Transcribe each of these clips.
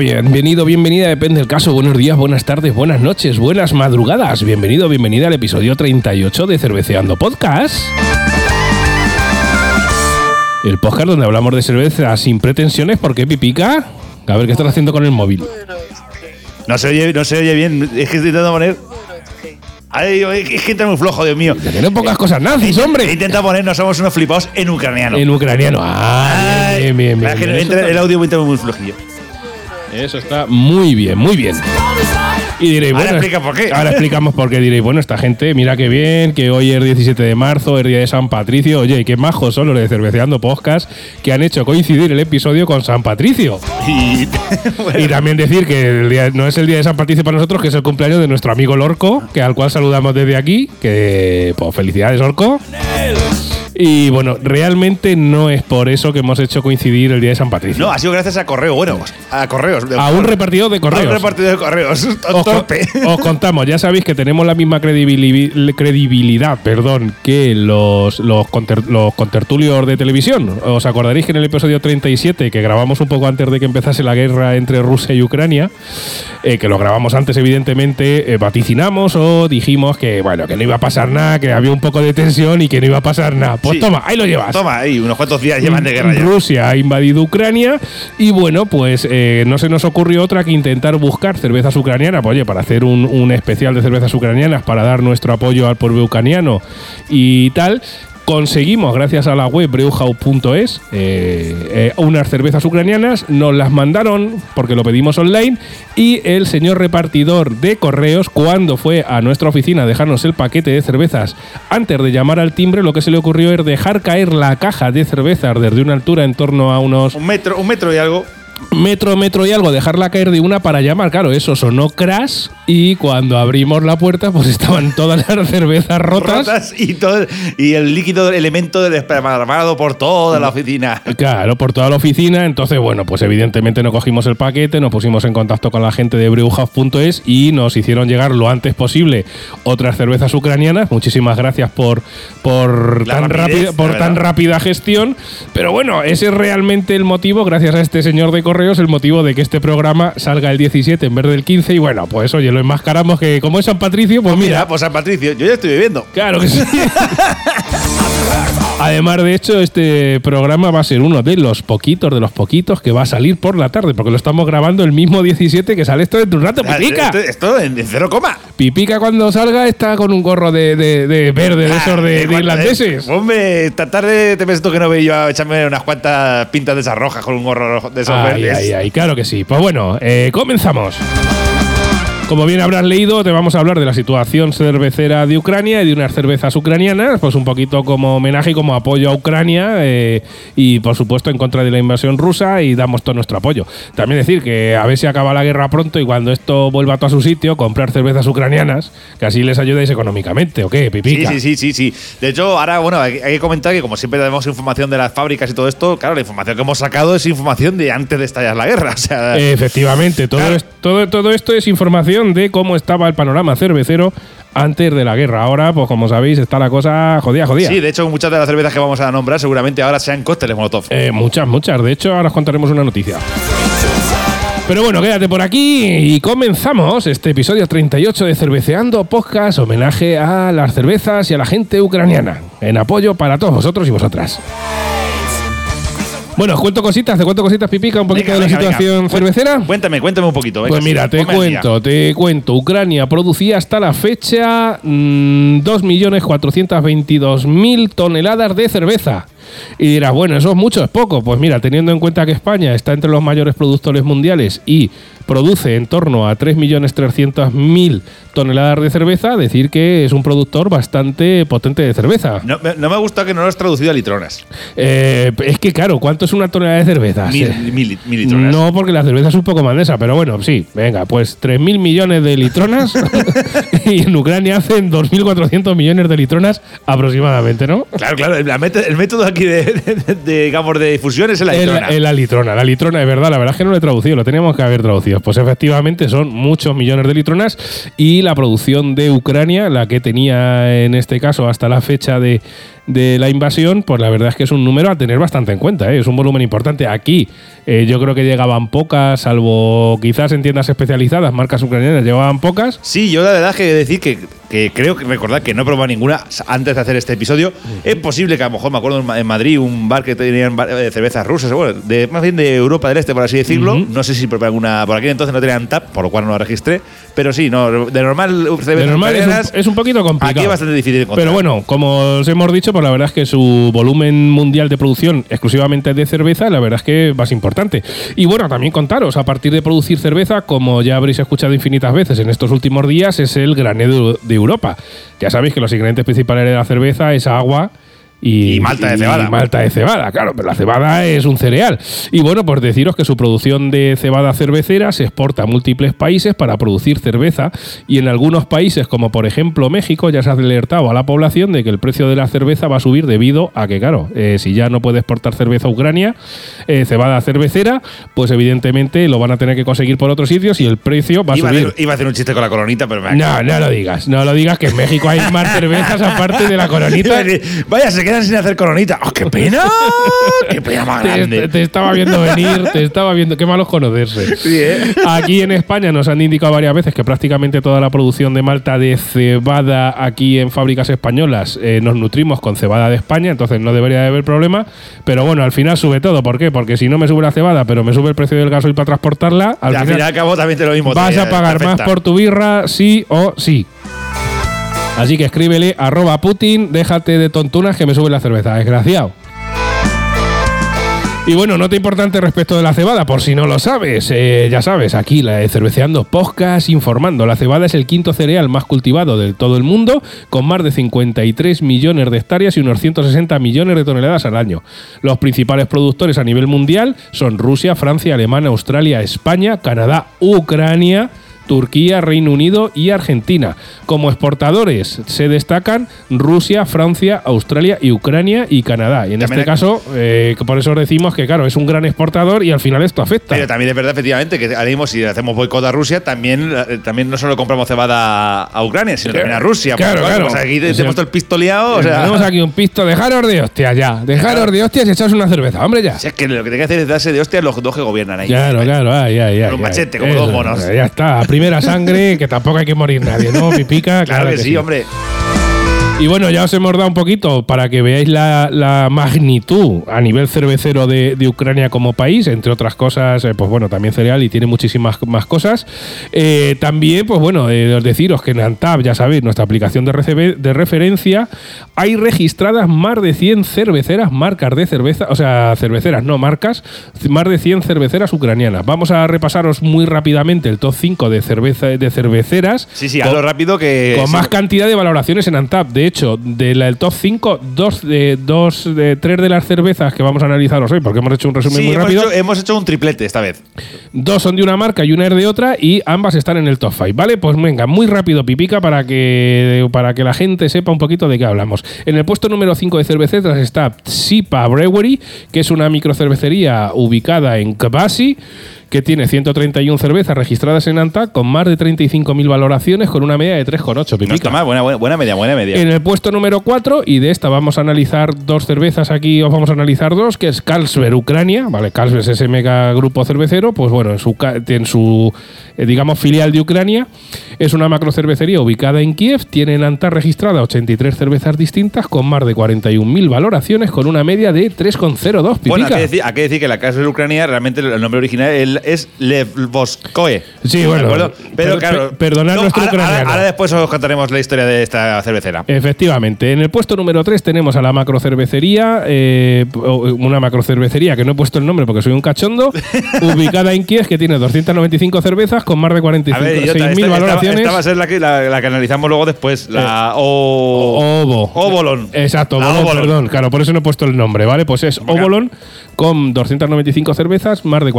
Bienvenido, bienvenida, depende del caso. Buenos días, buenas tardes, buenas noches, buenas madrugadas. Bienvenido, bienvenida al episodio 38 de Cerveceando Podcast. El podcast donde hablamos de cerveza sin pretensiones. ¿Por qué pipica? A ver qué estás haciendo con el móvil. No se oye, no se oye bien. Es que estoy intentando poner. Ay, es que entra muy flojo, Dios mío. Tienen pocas cosas nazis, hombre. Intenta poner, no somos unos flipados en ucraniano. En ucraniano. Ah, bien, bien, bien. El audio entra muy flojillo. Eso está muy bien, muy bien. Y diréis, Ahora bueno, explica por qué. Ahora explicamos por qué. Diréis, bueno, esta gente, mira qué bien, que hoy es 17 de marzo, es día de San Patricio. Oye, qué majos son los de Cerveceando Podcast que han hecho coincidir el episodio con San Patricio. Y, Y también decir que el día- no es el día de San Patricio para nosotros, que es el cumpleaños de nuestro amigo Lorco, que al cual saludamos desde aquí. Que, pues, felicidades, Lorco. Y bueno, realmente no es por eso que hemos hecho coincidir el día de San Patricio. no, ha sido gracias a correo. Bueno, a correos. A un repartidor de A correos. un repartidor de correos. os, Torpe. os contamos, ya sabéis que tenemos la misma credibili- credibilidad perdón, que los, los, conter- los contertulios de televisión. Os acordaréis que en el episodio 37, que grabamos un poco antes de que empezase la guerra entre Rusia y Ucrania, eh, que lo grabamos antes, evidentemente, eh, vaticinamos o dijimos que, bueno, que no iba a pasar nada, que había un poco de tensión y que no iba a pasar nada. Pues Sí. toma, ahí lo llevas. Toma, ahí, unos cuantos días llevan de guerra ya. Rusia ha invadido Ucrania y bueno, pues eh, no se nos ocurrió otra que intentar buscar cervezas ucranianas, pues, oye, para hacer un, un especial de cervezas ucranianas, para dar nuestro apoyo al pueblo ucraniano y tal. Conseguimos, gracias a la web brewhouse.es, eh, eh, unas cervezas ucranianas, nos las mandaron porque lo pedimos online y el señor repartidor de correos, cuando fue a nuestra oficina a dejarnos el paquete de cervezas, antes de llamar al timbre, lo que se le ocurrió es dejar caer la caja de cervezas desde una altura en torno a unos Un metro, un metro y algo. Metro, metro y algo, dejarla caer de una para llamar. Claro, eso sonó crash y cuando abrimos la puerta, pues estaban todas las cervezas rotas. Rotas y todo y el líquido elemento desparramado por toda la oficina. Claro, por toda la oficina. Entonces, bueno, pues evidentemente no cogimos el paquete, nos pusimos en contacto con la gente de brewhouse.es y nos hicieron llegar lo antes posible otras cervezas ucranianas. Muchísimas gracias por, por, La tan, rapidez, rápida, por tan rápida gestión. Pero bueno, ese es realmente el motivo, gracias a este señor de correos, el motivo de que este programa salga el 17 en vez del 15. Y bueno, pues oye, lo enmascaramos que como es San Patricio, pues mira, Mira, pues San Patricio, yo ya estoy bebiendo. Claro que sí. Además, de hecho, este programa va a ser uno de los poquitos, de los poquitos que va a salir por la tarde, porque lo estamos grabando el mismo 17 que sale esto dentro de un rato. Pipica. Esto, esto en, en cero coma. Pipica cuando salga está con un gorro de, de- de verde, de esos de, de igual, irlandeses. eh, Hombre, esta tarde te ves tú que no veo yo a echarme unas cuantas pintas de esas rojas con un gorro de esos Ay, verdes. ay, ay, claro que sí. Pues bueno, eh, comenzamos. Como bien habrás leído, te vamos a hablar de la situación cervecera de Ucrania y de unas cervezas ucranianas, pues un poquito como homenaje y como apoyo a Ucrania eh, y por supuesto en contra de la invasión rusa y damos todo nuestro apoyo. También decir que a ver si acaba la guerra pronto y cuando esto vuelva todo a su sitio, comprar cervezas ucranianas, que así les ayudáis económicamente, ¿o qué, Sí, Pipica? sí, sí, sí, sí. De hecho, ahora, bueno, hay, hay que comentar que como siempre tenemos información de las fábricas y todo esto, claro, la información que hemos sacado es información de antes de estallar la guerra. O sea, Efectivamente, todo, Claro. es- todo, todo esto es información de cómo estaba el panorama cervecero antes de la guerra. Ahora, pues como sabéis, está la cosa jodida, jodida. sí, de hecho, muchas de las cervezas que vamos a nombrar seguramente ahora sean cócteles Molotov. Eh, muchas, muchas. De hecho, ahora os contaremos una noticia. Pero bueno, quédate por aquí y comenzamos este episodio 38 de Cerveceando Podcast, homenaje a las cervezas y a la gente ucraniana, en apoyo para todos vosotros y vosotras. Bueno, os cuento cositas, te cuento cositas, Pipica, un poquito Venga, de la venga, situación cervecera. Cuéntame, cuéntame un poquito. Pues mira, te cuento, te cuento. Ucrania producía hasta la fecha mm, 2.422.000 toneladas de cerveza. Y dirás, bueno, eso es mucho, es poco. Pues mira, teniendo en cuenta que España está entre los mayores productores mundiales y produce en torno a 3.300.000 toneladas de cerveza, decir que es un productor bastante potente de cerveza. No, me- no me ha gustado que no lo has traducido a litronas. Eh, es que, claro, ¿cuánto es una tonelada de cerveza? Mil, mil litronas. No, porque la cerveza es un poco más de esa, pero bueno, sí, venga, pues 3.000 millones de litronas y en Ucrania hacen 2.400 millones de litronas aproximadamente, ¿no? Claro, claro. El método aquí de, de- de- de, digamos, de difusión es en la En litrona. la, en la litrona, la litrona, es verdad, la verdad es que no lo he traducido, lo teníamos que haber traducido. Pues efectivamente son muchos millones de litronas y la producción de Ucrania, la que tenía en este caso hasta la fecha de, de la invasión, pues la verdad es que es un número a tener bastante en cuenta, ¿eh? es un volumen importante. Aquí eh, yo creo que llegaban pocas, salvo quizás en tiendas especializadas, marcas ucranianas llevaban pocas. Sí, yo la verdad que decir que, que creo que recordar que no he probado ninguna antes de hacer este episodio. Es posible que a lo mejor me acuerdo en Madrid un bar que tenían eh, cervezas rusas, bueno, de, más bien de Europa del Este, por así decirlo. No sé si probé alguna, por aquí entonces no tenían tap, por lo cual no la registré. Pero sí, no, de normal, de normal es, un, es, un, poquito complicado. Aquí es bastante difícil encontrar. Pero bueno, como os hemos dicho, la verdad es que su volumen mundial de producción exclusivamente de cerveza, la verdad es que más importante. Y bueno, también contaros, a partir de producir cerveza, como ya habréis escuchado infinitas veces en estos últimos días, es el granero de Europa. Ya sabéis que los ingredientes principales de la cerveza es agua, y, malta de cebada. malta de cebada, claro, pero la cebada es un cereal. Y bueno, pues deciros que su producción de cebada cervecera se exporta a múltiples países para producir cerveza y en algunos países, como por ejemplo México, ya se ha alertado a la población de que el precio de la cerveza va a subir debido a que, claro, eh, si ya no puede exportar cerveza a Ucrania, eh, cebada cervecera, pues evidentemente lo van a tener que conseguir por otros sitios y el precio va a subir. iba a hacer un chiste con la coronita, pero me No, no lo digas, no lo digas, que en México hay más cervezas aparte de la coronita. Vaya, se quedan sin hacer coronita. ¡Oh, qué pena! ¡Qué pena más grande! Te, estaba viendo venir, te estaba viendo. Qué malos conocerse. ¿eh? Aquí en España nos han indicado varias veces que prácticamente toda la producción de malta de cebada aquí en fábricas españolas eh, nos nutrimos con cebada de España, entonces no debería de haber problema. Pero bueno, al final sube todo. ¿Por qué? Porque si no me sube la cebada, pero me sube el precio del gasoil para transportarla, al, final, también te lo mismo. Vas a pagar más por tu birra, sí o sí. Así que escríbele arroba Putin, déjate de tontunas que me sube la cerveza, desgraciado. Y bueno, nota importante respecto de la cebada, por si no lo sabes, eh, ya sabes, aquí la de Cerveceando Podcast informando. La cebada es el quinto cereal más cultivado de todo el mundo, con más de 53 millones de hectáreas y unos 160 millones de toneladas al año. Los principales productores a nivel mundial son Rusia, Francia, Alemania, Australia, España, Canadá, Ucrania, Turquía, Reino Unido y Argentina. Como exportadores se destacan Rusia, Francia, Australia y Ucrania y Canadá. Y en este caso, eh, por eso decimos que, claro, es un gran exportador y al final esto afecta. Pero también es verdad, efectivamente, que ahora mismo si hacemos boicot a Rusia, también, eh, también no solo compramos cebada a Ucrania, sino también a Rusia. Claro, claro. Pues aquí tenemos todo el pistoleado. O sea. Tenemos aquí un pisto. Dejaros de hostias ya. Dejaros de hostias y echaros una cerveza, hombre, ya. Si es que lo que tengo que hacer es darse de hostias los dos que gobiernan ahí. Claro, claro. Ay, ay, ay, Con un machete, como dos monos. Ya está primera sangre, que tampoco hay que morir nadie, ¿no? Pipica, claro, claro que, sí, hombre. Y bueno, ya os hemos dado un poquito para que veáis la, magnitud a nivel cervecero de, Ucrania como país, entre otras cosas, eh, pues bueno, también cereal y tiene muchísimas más cosas. Eh, también, pues bueno, eh, deciros que en Antab, ya sabéis, nuestra aplicación de, de referencia, hay registradas más de 100 cerveceras, marcas de cerveza, o sea, cerveceras, no marcas, más de 100 cerveceras ucranianas. Vamos a repasaros muy rápidamente el top 5 de, cerveza, de cerveceras. Sí, sí, hazlo rápido que... Con más cantidad de valoraciones en Antab. De hecho, del top 5, dos de, dos de tres de las cervezas que vamos a analizaros hoy, porque hemos hecho un resumen muy rápido. hemos hecho un triplete esta vez. Dos son de una marca y una es de otra, y ambas están en el top 5, ¿vale? Pues venga, muy rápido, pipica, para que, para que la gente sepa un poquito de qué hablamos. En el puesto número 5 de cerveceras está Sipa Brewery, que es una microcervecería ubicada en Kbasi que tiene 131 cervezas registradas en ANTA con más de 35.000 valoraciones con una media de 3,8. No está mal, buena, buena, media, buena media. En el puesto número 4, y de esta vamos a analizar dos cervezas aquí, os vamos a analizar dos, que es Carlsberg Ucrania, ¿vale? Carlsberg es ese mega grupo cervecero, pues bueno, en su, en su eh, digamos, filial de Ucrania, es una macro cervecería ubicada en Kiev, tiene en ANTA registrada 83 cervezas distintas con más de 41.000 valoraciones con una media de 3,02. Bueno, hay que, decir, hay que decir que la Carlsberg Ucrania, realmente el nombre original es Levvoskoe. Sí, bueno. Pero claro. Perdonar nuestro ahora, ahora, después os contaremos la historia de esta cervecera. Efectivamente. En el puesto número 3 tenemos a la macrocervecería, eh, una macrocervecería que no he puesto el nombre porque soy un cachondo, ubicada en Kiev, que tiene 295 cervezas con más de 45.000 valoraciones. Esta, va a ser la que, la, que analizamos luego después. La eh, Ovo. Obolon. Exacto, Obolon, perdón. Claro, por eso no he puesto el nombre, ¿vale? Pues es Obolon con 295 cervezas, más de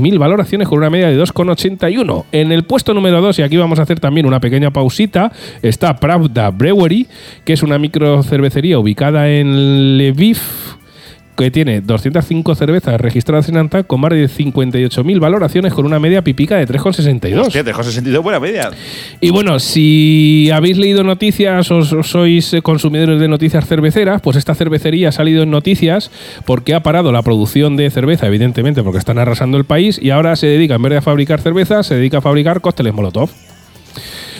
46.000 valoraciones con una media de 2,81. En el puesto número 2, y aquí vamos a hacer también una pequeña pausita, está Pravda Brewery, que es una microcervecería ubicada en Lviv, que tiene 205 cervezas registradas en Antap con más de 58.000 valoraciones con una media pipica de 3,62. Hostia, te José sentido buena media. Y bueno, si habéis leído noticias o o sois consumidores de noticias cerveceras, pues esta cervecería ha salido en noticias porque ha parado la producción de cerveza, evidentemente, porque están arrasando el país y ahora se dedica, en vez de a fabricar cerveza, se dedica a fabricar cócteles Molotov.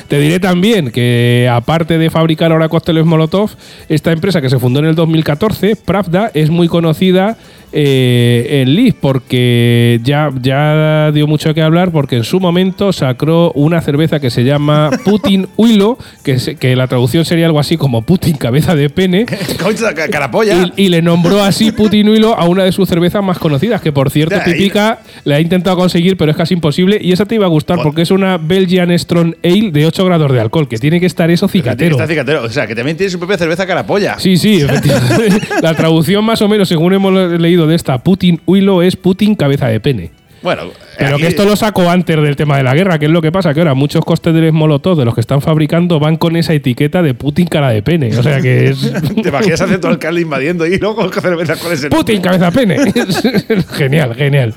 Te diré también que, aparte de fabricar ahora cócteles Molotov, esta empresa que se fundó en el 2014, Pravda, es muy conocida eh, en Liz porque ya, ya dio mucho que hablar porque en su momento sacó una cerveza que se llama Putin Huilo, que, se- que la traducción sería algo así como Putin cabeza de pene. Carapolla. Y, y le nombró así Putin Huilo a una de sus cervezas más conocidas, que por cierto, Ya, y- Pipica le ha intentado conseguir, pero es casi imposible. Y esa te iba a gustar Bueno. porque es una Belgian Strong Ale de 8 grados de alcohol, que tiene que estar eso cicatero. Está cicatero. O sea, que también tiene su propia cerveza carapolla. Sí, sí, efectivamente. La traducción más o menos, según hemos leído de esta Putin Huilo, es Putin cabeza de pene. Bueno, Pero aquí- que esto lo sacó antes del tema de la guerra, que es lo que pasa, que ahora muchos cócteles molotov de los que están fabricando van con esa etiqueta de Putin cara de pene. O sea que es Te imaginas hacer todo el alcalde invadiendo y luego cerveza con ese. Putin cabeza de pene. genial, genial.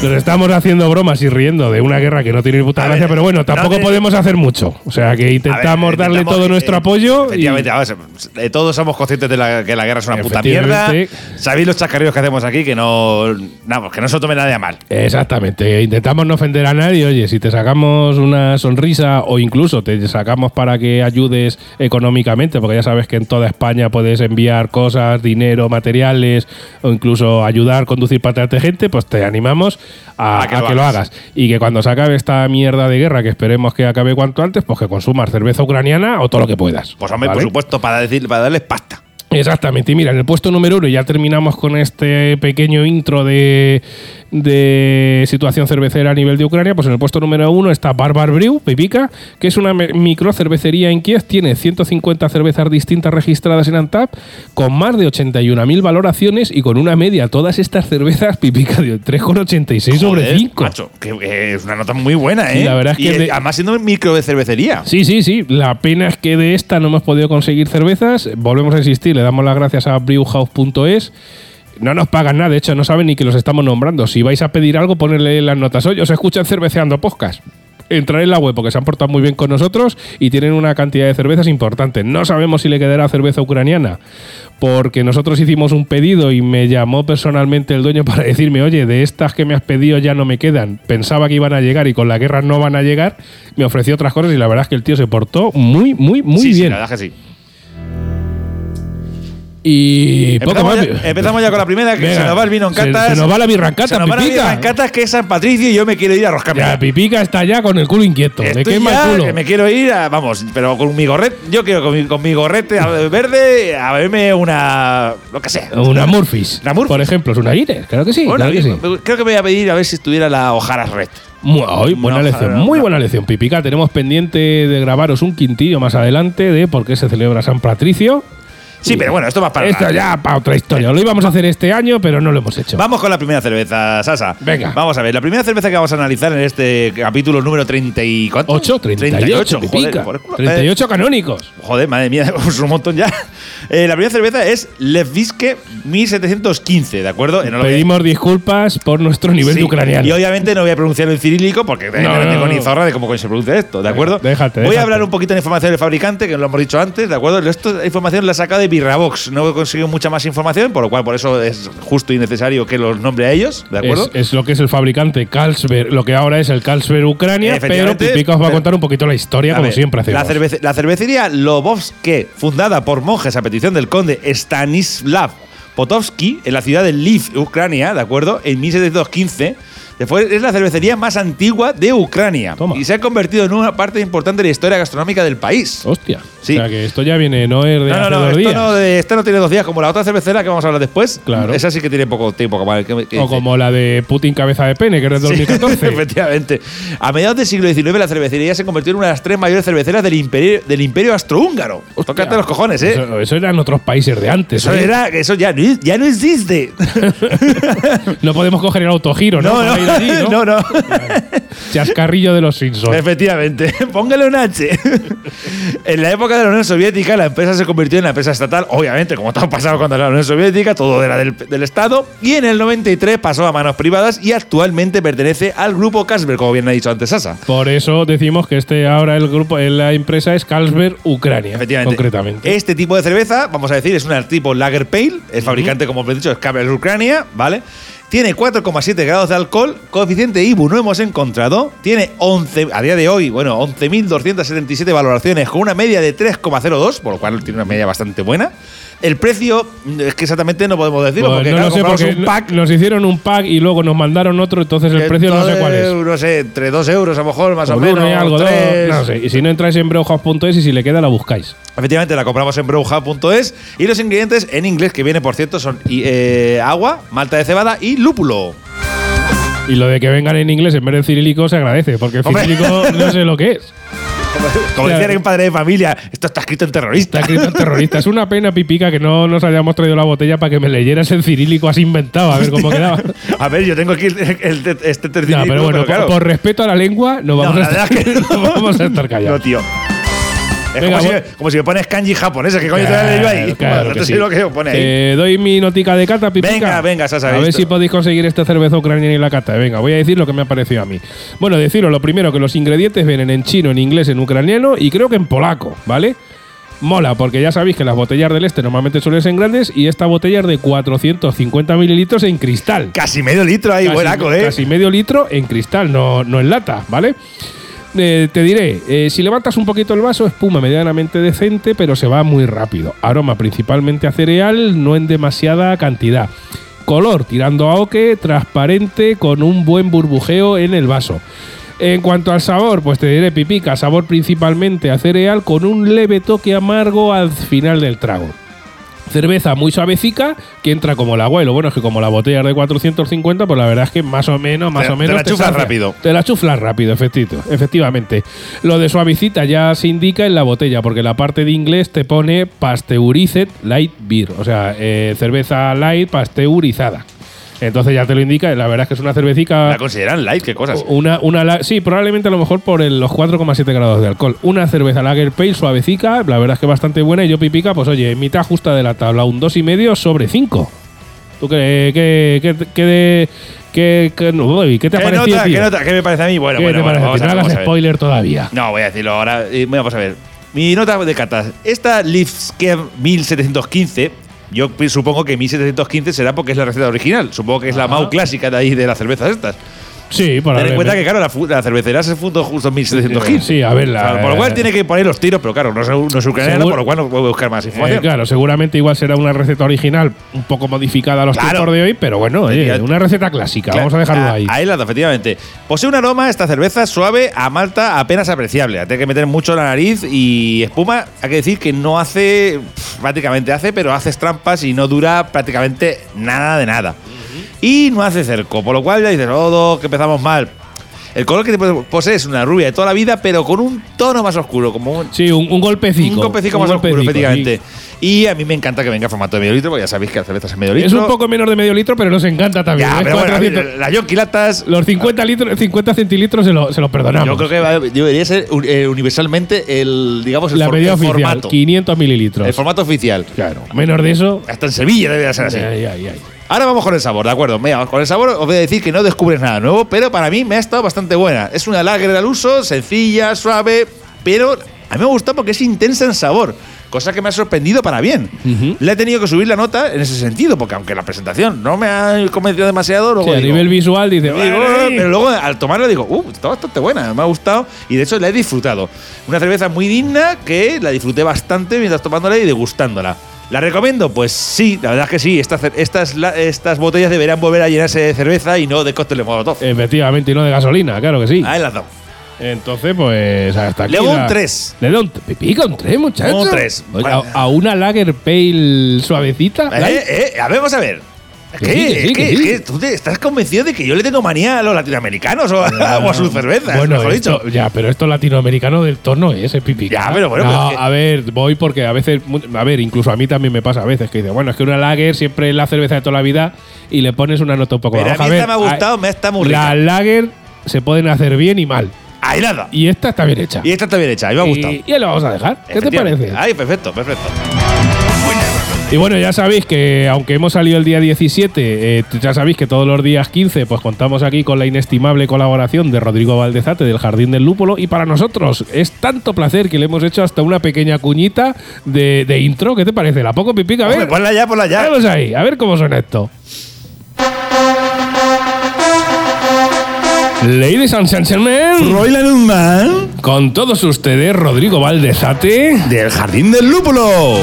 Nos estamos haciendo bromas y riendo de una guerra que no tiene ni puta A gracia, ver, pero bueno, no tampoco podemos hacer mucho. O sea que ver, intentamos darle todo nuestro apoyo. y- Efectivamente, a ver, todos somos conscientes de la- que la guerra es una puta mierda. Sabéis los chascarrillos que hacemos aquí, que no. Vamos, que no se tome nadie a mal. Exactamente, intentamos no ofender a nadie. Oye, si te sacamos una sonrisa o incluso te sacamos para que ayudes económicamente, porque ya sabes que en toda España puedes enviar cosas, dinero, materiales o incluso ayudar, conducir para traerte gente, pues te animamos a, A que a lo que lo hagas. Y que cuando se acabe esta mierda de guerra, que esperemos que acabe cuanto antes, pues que consumas cerveza ucraniana o todo lo que puedas. Pues hombre, por supuesto, para decir, para darles pasta. Exactamente, y mira, en el puesto número uno, y ya terminamos con este pequeño intro de, de situación cervecera a nivel de Ucrania, pues en el puesto número uno está Barbar Brew, Pipica, que es una micro cervecería en Kiev, tiene 150 cervezas distintas registradas en Antap, con más de 81.000 valoraciones y con una media, todas estas cervezas, Pipica, de 3,86 sobre Joder, 5. Macho, que, es una nota muy buena, ¿eh? la verdad es Y, que eh, de- además siendo micro de cervecería. Sí, sí, sí. La pena es que de esta no hemos podido conseguir cervezas. Volvemos a insistir, le damos las gracias a brewhouse.es. No nos pagan nada, de hecho, no saben ni que los estamos nombrando. Si vais a pedir algo, ponerle en las notas. Oye, os escuchan cerveceando podcast. Entrar en la web porque se han portado muy bien con nosotros y tienen una cantidad de cervezas importante. No sabemos si le quedará cerveza ucraniana porque nosotros hicimos un pedido y me llamó personalmente el dueño para decirme, oye, de estas que me has pedido ya no me quedan. Pensaba que iban a llegar y con la guerra no van a llegar. Me ofreció otras cosas y la verdad es que el tío se portó muy, muy, muy sí, sí, bien. la verdad que sí. Y poco Empezamos más. ya, empezamos ya con la primera, que Venga, se nos va el vino en se- catas. Se, nos va la birra en Se cata, nos va la birra en catas, que es San Patricio y yo me quiero ir a Roscamela. Ya, Pipica está ya con el culo inquieto. Estoy quema ya el culo. que me quiero ir, a- vamos, pero con mi gorrete, yo quiero con mi, con mi gorrete verde a verme una, lo que sea. Una Murphys. Una Murphys. Por ejemplo, es una Guinness. Claro que sí. Bueno, claro que sí. Creo que me voy a pedir a ver si estuviera la Ojara Red. Muy, buena No, lección, no, muy buena lección, Pipica. Tenemos pendiente de grabaros un quintillo más adelante de por qué se celebra San Patricio. Sí, pero bueno, esto va para Esto ya para otra historia. Lo íbamos a hacer este año, pero no lo hemos hecho. Vamos con la primera cerveza, Sasa. Venga. Vamos a ver, la primera cerveza que vamos a analizar en este capítulo número 30 y ¿cuánto? 8, 38, joder, Pipica. por el culo. 38 canónicos. Eh, joder, madre mía, es un montón ya. Eh, la primera cerveza es Levviske 1715, ¿de acuerdo? Eh, voy a- Pedimos disculpas por nuestro nivel Sí, de ucraniano. Y obviamente no voy a pronunciarlo en cirílico porque no, No, no, tengo ni zorra de cómo se pronuncia esto, ¿de acuerdo? déjate, Voy déjate. a hablar un poquito de información del fabricante, que lo hemos dicho antes, ¿de acuerdo? Esta información la he sacado de Birravox. No he conseguido mucha más información, por lo cual por eso es justo y necesario que los nombre a ellos, ¿de acuerdo? Es, es lo que es el fabricante Carlsberg, lo que ahora es el Carlsberg Ucrania, pero Pipica os va a contar un poquito la historia, como ver, siempre hacemos. La, cervece- la cervecería Lobovske, fundada por monjes a petición del conde Stanislav Potovsky en la ciudad de Lviv, Ucrania, ¿de acuerdo? En 1715. Después es la cervecería más antigua de Ucrania Toma. y se ha convertido en una parte importante de la historia gastronómica del país. Hostia. Sí. O sea que esto ya viene, no es de No, no, hace no, dos esto días. no, de- esta no tiene dos días como la otra cervecera que vamos a hablar después. Claro. Esa sí que tiene poco tiempo. Como, que- que- o como la de Putin cabeza de pene, que es de Sí, 2014. efectivamente. A mediados del siglo XIX, la cervecería se convirtió en una de las tres mayores cerveceras del imperio, del imperio austrohúngaro. Tócate los cojones, ¿eh? Eso, eso eran otros países de antes. Eso, ¿eh? era, eso ya, no, ya no existe. No podemos coger el autogiro, ¿no? No, no, allí, ¿no? no, no. Chascarrillo de los Simpsons. Efectivamente, póngale un H. en la época de la Unión Soviética, la empresa se convirtió en la empresa estatal, obviamente, como todo pasaba cuando era la Unión Soviética, todo era del, del Estado, y en el 93 pasó a manos privadas y actualmente pertenece al grupo Carlsberg, como bien ha dicho antes Sasa. Por eso decimos que este ahora el grupo, la empresa es Carlsberg Ucrania, Efectivamente. concretamente. Este tipo de cerveza, vamos a decir, es una tipo Lager Pale. El fabricante, como os he dicho, es Carlsberg Ucrania, ¿vale? Tiene 4,7 grados de alcohol, coeficiente IBU no hemos encontrado. Tiene 11, a día de hoy, bueno, 11.277 valoraciones con una media de 3,02, por lo cual tiene una media bastante buena. El precio es que exactamente no podemos decirlo, Pues porque no claro, lo sé porque un pack. nos hicieron un pack y luego nos mandaron otro, entonces el precio no sé cuál es. No sé, entre 2 euros a lo mejor, más o menos. algo, dos, tres. no sé. Y si no entráis en brewhouse.es y si le queda la buscáis. Efectivamente, la compramos en brewhub.es y los ingredientes en inglés, que viene por cierto, son eh, agua, malta de cebada y lúpulo. Y lo de que vengan en inglés en vez de cirílico se agradece, porque el cirílico no sé lo que es. Como Claro. decía un padre de familia, esto está escrito en terrorista. Está escrito en terrorista. Es una pena, Pipica, que no nos hayamos traído la botella para que me leyeras el cirílico así inventado, a ver cómo quedaba. A ver, yo tengo aquí el, el- este pero bueno, claro. por, por respeto a la lengua, no vamos, No, a, la estar, verdad es que no vamos a estar callados. No, tío. Es Venga, como, si, voy- como si me pones kanji japonesa, que coño te a leer yo ahí. Claro, que te sí. lo que pone ahí. Te doy mi notica de cata, Pipica. Venga, venga, Sasa, A ver si podéis conseguir esta cerveza ucraniana y la cata. Venga, voy a decir lo que me ha parecido a mí. Bueno, deciros lo primero, que los ingredientes vienen en chino, en inglés, en ucraniano y creo que en polaco, ¿vale? Mola, porque ya sabéis que las botellas del este normalmente suelen ser grandes y esta botella es de 450 mililitros en cristal. Casi medio litro ahí, buenaco, ¿eh? Casi medio litro en cristal, no, no en lata, ¿vale? Eh, te diré, eh, si levantas un poquito el vaso, espuma medianamente decente, pero se va muy rápido. Aroma principalmente a cereal, no en demasiada cantidad. Color tirando a oque, transparente, con un buen burbujeo en el vaso. En cuanto al sabor, pues te diré pipica, sabor principalmente a cereal, con un leve toque amargo al final del trago. Cerveza muy suavecica que entra como el agua. Y lo bueno es que como la botella es de 450, pues la verdad es que más o menos, más Te- o te menos. la chuflas sacia. rápido. Te la chuflas rápido, efectivo, efectivamente. Lo de suavicita ya se indica en la botella, porque la parte de inglés te pone pasteurized light beer. O sea, eh, cerveza light pasteurizada. Entonces ya te lo indica. La verdad es que es una cervecica. La consideran light, qué cosas. Una, una, sí, probablemente a lo mejor por el- los 4,7 grados de alcohol. Una cerveza Lager Pale suavecica, la verdad es que bastante buena. Y yo pipica, pues oye, mitad justa de la tabla, un 2,5 sobre 5. ¿Tú qué, qué, qué, qué, de- qué, qué- no, ¿qué te ha ¿Qué parecido? ¿Qué nota? ¿Qué me parece a mí? Bueno, ¿Qué bueno, te bueno, vamos a no hagas spoiler todavía. No, voy a decirlo ahora. Vamos a ver. Mi nota de catas. Esta Livskev 1715, yo supongo que 1715 será porque es la receta original. Supongo que es la. MAU clásica de ahí de las cervezas estas. Sí, por Ten en cuenta que, claro, la, la cervecera se fundó justo en 1715. Sí, a ver, O sea, la- por lo cual tiene que poner los tiros, pero claro, no es, no es ucraniano, por lo cual no puedo buscar más Eh, información. claro, seguramente igual será una receta original un poco modificada a los Claro. tiempos de hoy, pero bueno, Efectivamente. una receta clásica, Claro, vamos a dejarlo ahí. Ahí la efectivamente. Posee un aroma esta cerveza suave a malta apenas apreciable. Tiene que meter mucho la nariz y espuma. Hay que decir que no hace, pf, prácticamente hace, pero hace trampas y no dura prácticamente nada de nada. Y no hace cerco, por lo cual ya dices, oh, que empezamos mal. El color que posee es una rubia de toda la vida, pero con un tono más oscuro, como un, Sí, un, un golpecico. un golpecico un más oscuro, efectivamente. Y a mí me encanta que venga en formato de medio litro, porque ya sabéis que las cervezas en medio sí. litro. Es un poco menos de medio litro, pero nos encanta también. Ya, ¿eh? pero bueno, 400 la Yonki Latas. los 50, litros, 50 centilitros se lo, se lo perdonamos. Yo creo que va- debería ser eh, universalmente el, digamos, el, la for- medida el oficial, formato. 500 mililitros. El formato oficial. claro, menos de eso. Hasta en Sevilla debería ser así. Ay, ay, ay. Ahora vamos con el sabor, ¿de acuerdo? Mira, con el sabor os voy a decir que no descubres nada nuevo, pero para mí me ha estado bastante buena. Es una lager al uso, sencilla, suave, pero a mí me gusta porque es intensa en sabor. Cosa que me ha sorprendido para bien. Le he tenido que subir la nota en ese sentido, porque aunque la presentación no me ha convencido demasiado, luego Sí, a nivel visual dice. Pero luego al tomarla digo, uh, está bastante buena, me ha gustado y de hecho la he disfrutado. Una cerveza muy digna que la disfruté bastante mientras tomándola y degustándola. ¿La recomiendo? Pues sí, la verdad es que sí. Estas, la- estas botellas deberían volver a llenarse de cerveza y no de cóctel de molotov. Efectivamente, y no de gasolina, claro que sí. Ahí las damos. Entonces, pues hasta aquí. Le doy un la- tres. Le doy un pica, un 3, muchacho. Un tres. Oye, a, a una Lager Pale suavecita. Eh, eh, a ver, vamos a ver. Que es sí. que tú te- estás convencido de que yo le tengo manía a los latinoamericanos o, a- o a sus cervezas, Bueno, mejor esto- dicho. ya, pero esto latinoamericano del tono es ese pipi. Ya, pero bueno, No, a ver, voy porque a veces, a ver, incluso a mí también me pasa a veces que dice, bueno, es que una lager siempre es la cerveza de toda la vida y le pones una nota un poco Pero a baja. mí ver, esta me ha gustado, me está muy Las rica. lager se pueden hacer bien y mal. Ahí nada. Y esta está bien hecha. Y esta está bien hecha, a mí me ha gustado. Y, y ahí lo vamos a dejar. ¿Qué te parece? Ay, perfecto, perfecto. Y bueno, ya sabéis que aunque hemos salido el día 17, eh, ya sabéis que todos los días 15 pues contamos aquí con la inestimable colaboración de Rodrigo Valdezate del Jardín del Lúpulo y para nosotros es tanto placer que le hemos hecho hasta una pequeña cuñita de, de intro. ¿Qué te parece? ¿La poco pipica? A Hombre, ver, ponla ya, ponla ya. vamos ahí, a ver cómo suena esto. Ladies and gentlemen, Royland Man con todos ustedes, Rodrigo Valdezate. del Jardín del Lúpulo.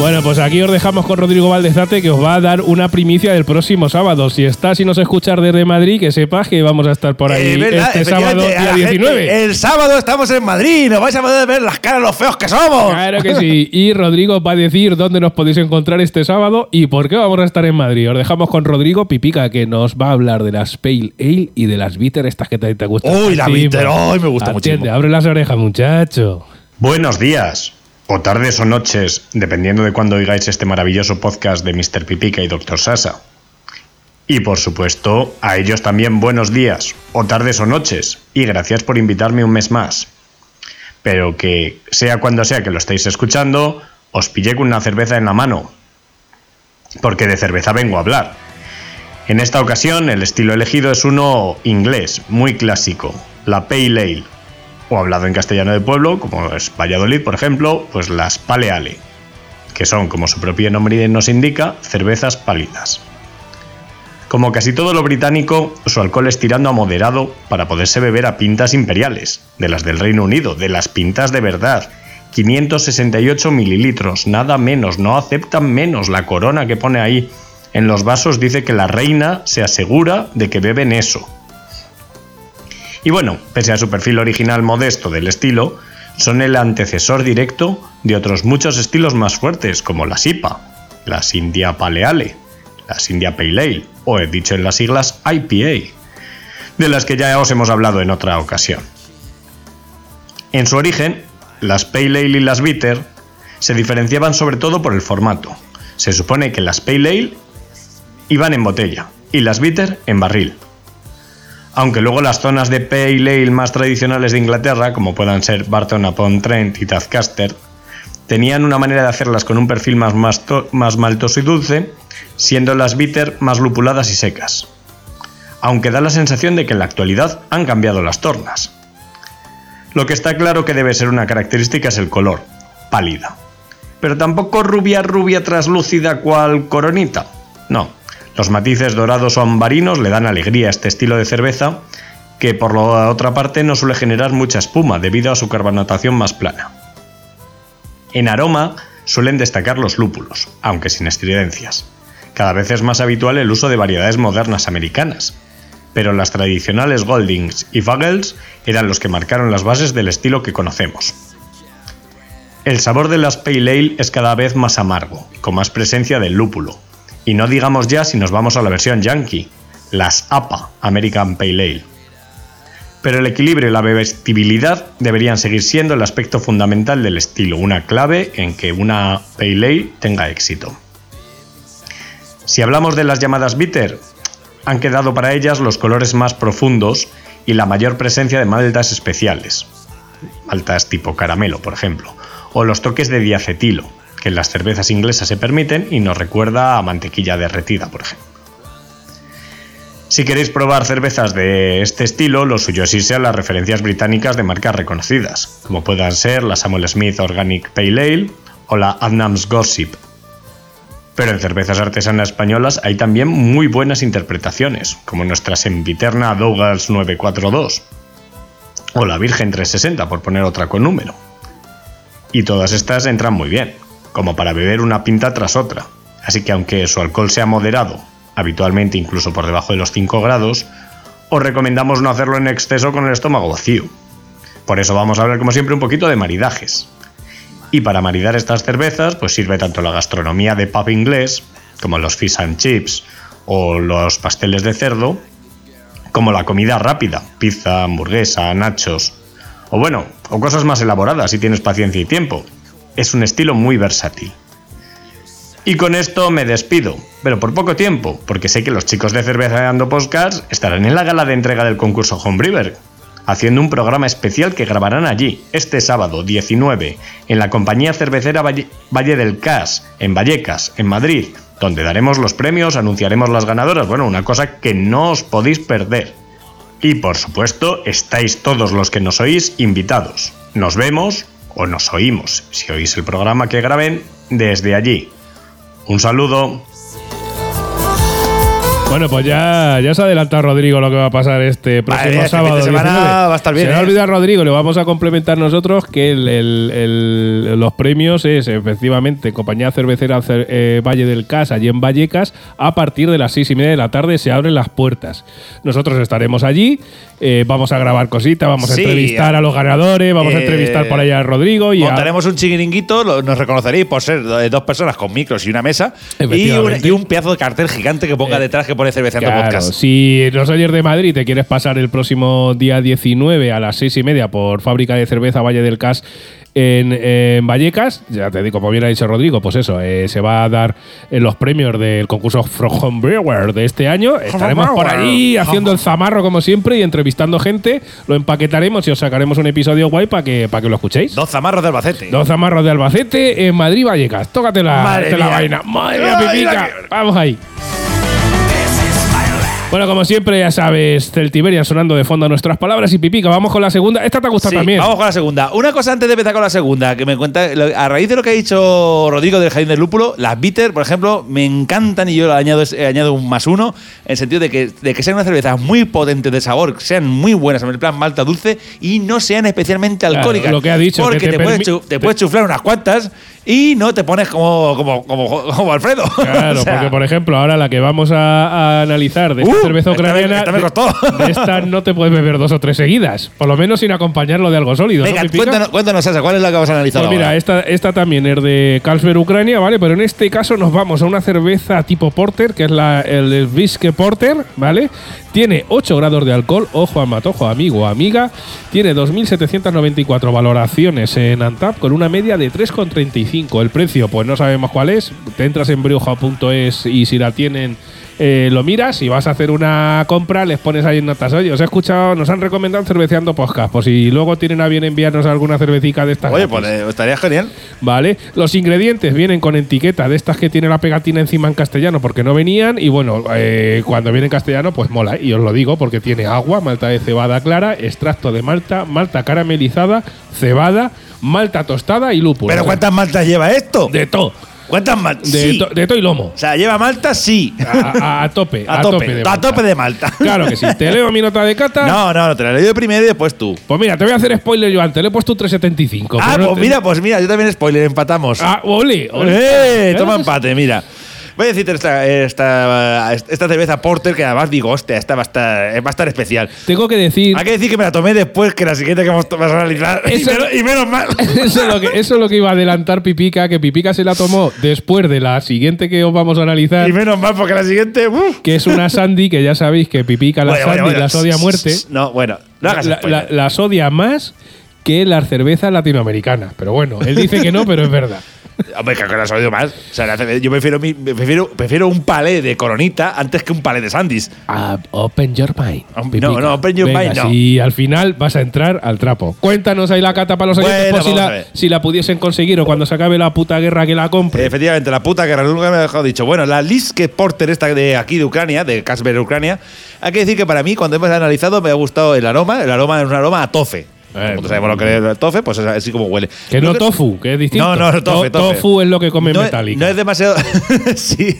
Bueno, pues aquí os dejamos con Rodrigo Valdezate que os va a dar una primicia del próximo sábado. Si estás y nos escuchas desde Madrid, que sepas que vamos a estar por ahí Eh, verdad, este sábado día la gente, 19. el sábado estamos en Madrid, nos vais a poder ver las caras los feos que somos. Claro que sí. Y Rodrigo va a decir dónde nos podéis encontrar este sábado y por qué vamos a estar en Madrid. Os dejamos con Rodrigo Pipica, que nos va a hablar de las Pale Ale y de las Bitter, estas que te, te gustan. Uy, la bitter, uy, me gusta muchísimo. Abre las orejas, muchacho. Buenos días, o tardes o noches, dependiendo de cuándo oigáis este maravilloso podcast de Mr. Pipica y Dr. Sasa. Y por supuesto, a ellos también buenos días, o tardes o noches, y gracias por invitarme un mes más. Pero que, sea cuando sea que lo estéis escuchando, os pillé con una cerveza en la mano. Porque de cerveza vengo a hablar. En esta ocasión, el estilo elegido es uno inglés, muy clásico, la Pale Ale o hablado en castellano de pueblo, como es Valladolid, por ejemplo, pues las Pale Ale, que son, como su propio nombre nos indica, cervezas pálidas. Como casi todo lo británico, su alcohol es tirando a moderado para poderse beber a pintas imperiales, de las del Reino Unido, de las pintas de verdad. 568 mililitros, nada menos, no aceptan menos. La corona que pone ahí en los vasos dice que la reina se asegura de que beben eso. Y bueno, pese a su perfil original modesto del estilo, son el antecesor directo de otros muchos estilos más fuertes, como las IPA, las India Pale Ale, las India Pale Ale, o he dicho en las siglas IPA, de las que ya os hemos hablado en otra ocasión. En su origen, las Pale Ale y las Bitter se diferenciaban sobre todo por el formato. Se supone que las Pale Ale iban en botella y las Bitter en barril aunque luego las zonas de Pale Ale más tradicionales de Inglaterra, como puedan ser Barton upon Trent y Tadcaster, tenían una manera de hacerlas con un perfil más, más maltoso y dulce, siendo las bitter más lupuladas y secas. Aunque da la sensación de que en la actualidad han cambiado las tornas. Lo que está claro que debe ser una característica es el color, pálida. Pero tampoco rubia rubia traslúcida cual coronita. No, los matices dorados o ambarinos le dan alegría a este estilo de cerveza, que por la otra parte no suele generar mucha espuma debido a su carbonatación más plana. En aroma suelen destacar los lúpulos, aunque sin estridencias. Cada vez es más habitual el uso de variedades modernas americanas, pero las tradicionales Goldings y Fagels eran los que marcaron las bases del estilo que conocemos. El sabor de las Pale Ale es cada vez más amargo, con más presencia del lúpulo, y no digamos ya si nos vamos a la versión yankee, las APA, American Pale Ale. Pero el equilibrio y la bebestibilidad deberían seguir siendo el aspecto fundamental del estilo, una clave en que una Pale Ale tenga éxito. Si hablamos de las llamadas bitter, han quedado para ellas los colores más profundos y la mayor presencia de maltas especiales, maltas tipo caramelo, por ejemplo, o los toques de diacetilo, que las cervezas inglesas se permiten y nos recuerda a mantequilla derretida, por ejemplo. Si queréis probar cervezas de este estilo, lo suyo es irse a las referencias británicas de marcas reconocidas, como puedan ser la Samuel Smith Organic Pale Ale o la Adnams Gossip. Pero en cervezas artesanas españolas hay también muy buenas interpretaciones, como nuestra sempiterna Douglas 942 o la Virgen 360, por poner otra con número. Y todas estas entran muy bien, como para beber una pinta tras otra. Así que aunque su alcohol sea moderado, habitualmente incluso por debajo de los 5 grados, os recomendamos no hacerlo en exceso con el estómago vacío. Por eso vamos a hablar como siempre un poquito de maridajes. Y para maridar estas cervezas, pues sirve tanto la gastronomía de pub inglés, como los fish and chips o los pasteles de cerdo, como la comida rápida, pizza, hamburguesa, nachos, o bueno, o cosas más elaboradas si tienes paciencia y tiempo. Es un estilo muy versátil. Y con esto me despido, pero por poco tiempo, porque sé que los chicos de Cerveceando Podcast estarán en la gala de entrega del concurso Homebrewer, haciendo un programa especial que grabarán allí, este sábado 19, en la compañía cervecera Valle, Valle del Cas, en Vallecas, en Madrid, donde daremos los premios, anunciaremos las ganadoras, bueno, una cosa que no os podéis perder. Y por supuesto, estáis todos los que nos oís invitados. Nos vemos o nos oímos, si oís el programa que graben, desde allí. Un saludo. Bueno, pues ya, ya se ha adelantado Rodrigo lo que va a pasar este próximo mía, este sábado. fin de semana 19. va a estar bien, Se ha ¿eh? olvidado Rodrigo, le vamos a complementar nosotros que el- el- el- los premios es efectivamente Compañía Cervecera Cer- eh, Valle del Cas, allí en Vallecas, a partir de las seis y media de la tarde se abren las puertas. Nosotros estaremos allí, eh, vamos a grabar cositas, vamos a entrevistar a- a los ganadores, vamos a eh, entrevistar por allá a Rodrigo y a, Montaremos un chiquiringuito, lo- nos reconoceréis por ser do- dos personas con micros y una mesa. Y un, y un pedazo de cartel gigante que ponga detrás que pone Cerveceando Claro, Podcast. si nos oyes de Madrid y te quieres pasar el próximo día 19 a las seis y media por Fábrica de Cerveza Valle del Cas en, en Vallecas, ya te digo, como bien ha dicho Rodrigo, pues eso, eh, se va a dar eh, los premios del concurso From Home Brewer de este año. Estaremos por allí haciendo el zamarro como siempre y entrevistando gente. Lo empaquetaremos y os sacaremos un episodio guay para que, para que lo escuchéis. Dos zamarros de Albacete. Dos zamarros de Albacete en Madrid, Vallecas. Tócate la, Madre la vaina. Madre mía, pipica. Vamos ahí. Bueno, como siempre, ya sabes, Celtiberian sonando de fondo nuestras palabras y pipica. Vamos con la segunda. Esta te ha gustado Sí, también. Vamos con la segunda. Una cosa antes de empezar con la segunda, que me cuenta, a raíz de lo que ha dicho Rodrigo del Jardín del Lúpulo, las bitter, por ejemplo, me encantan y yo le añado, he añado un más uno, en el sentido de que, de que sean unas cervezas muy potentes de sabor, que sean muy buenas en el plan malta dulce y no sean especialmente Claro, alcohólicas. lo que ha dicho, Porque que te te, puedes, chu- te puedes chuflar unas cuantas y no te pones como, como, como, como Alfredo. Claro, O sea, porque por ejemplo, ahora la que vamos a, a analizar de Uh, cerveza esta me- ucraniana, esta me de- costó. de esta no te puedes beber dos o tres seguidas, por lo menos sin acompañarlo de algo sólido. ¿no, Venga, cuéntanos, cuéntanos, Sasa, ¿cuál es la que vamos a analizar Pues mira, ahora? esta, esta también es de Carlsberg, Ucrania, ¿vale? Pero en este caso nos vamos a una cerveza tipo porter, que es la, el Viske Porter, ¿vale? Tiene 8 grados de alcohol, ojo al matojo, amigo, amiga. Tiene 2.794 valoraciones en Antap con una media de 3,35. El precio, pues no sabemos cuál es. Te entras en brioja.es y si la tienen eh, lo miras y vas a hacer una compra, les pones ahí en notas. Oye, os he escuchado, nos han recomendado cerveceando podcast. Pues si luego tienen a bien enviarnos alguna cervecica de estas. Oye, gratis. pues eh, estaría genial. Vale, los ingredientes vienen con etiqueta de estas que tiene la pegatina encima en castellano porque no venían y bueno, eh, cuando viene en castellano pues mola y os lo digo porque tiene agua, malta de cebada clara, extracto de malta, malta caramelizada, cebada, malta tostada y lúpulo. Pero ¿cuántas maltas lleva esto? De todo, ¿Cuántas maltas? de, Sí. to- de todo y lomo. O sea, lleva malta, sí. A, a- a tope, A, tope, de a malta. tope de malta. Claro que sí. Te leo mi nota de cata. No, no, no, te la leo yo primero y después tú. Pues mira, te voy a hacer spoiler yo antes. Le he puesto un 375. ah, no pues te- mira, pues mira, yo también spoiler, empatamos. Ah, ole, ole. ¡Eh! Toma que sí. empate, mira. Voy a decirte esta, esta, esta cerveza Porter que además digo, hostia, esta va a estar, va a estar especial. Tengo que decir. Hay que decir que me la tomé después que la siguiente que vamos a analizar. Y menos, y menos mal. Eso es, lo que, eso es lo que iba a adelantar Pipica, que Pipica se la tomó después de la siguiente que os vamos a analizar, Y menos mal porque la siguiente. uf. que es una Sandy, que ya sabéis que Pipica la Bueno, Sandy bueno, bueno. las odia a muerte. No, bueno, no hagas La- la- las odia más que las cervezas latinoamericanas. Pero bueno, él dice que no, pero es verdad. Hombre, que las oído más. O sea, yo prefiero, mi- prefiero, prefiero un palé de coronita antes que un palé de Sandys. Ah, open your mind. No, Pipica. no, open your Venga, mind, no. Si al final vas a entrar al trapo. Cuéntanos ahí la cata para los oyentes Bueno, por si la, ver. si la pudiesen conseguir o cuando se acabe la puta guerra que la compre. Efectivamente, la puta guerra nunca me ha dejado dicho. Bueno, la Liske Porter, esta de aquí de Ucrania, de Kasper, Ucrania, hay que decir que para mí, cuando hemos analizado, me ha gustado el aroma. El aroma es un aroma a tofe. Eh, sabemos lo que es el tofe, pues es así como huele. Que no tofu, que es distinto. No, no, no, tofe, To- tofe. Tofu es lo que come no, es- Metallica. no es demasiado. sí.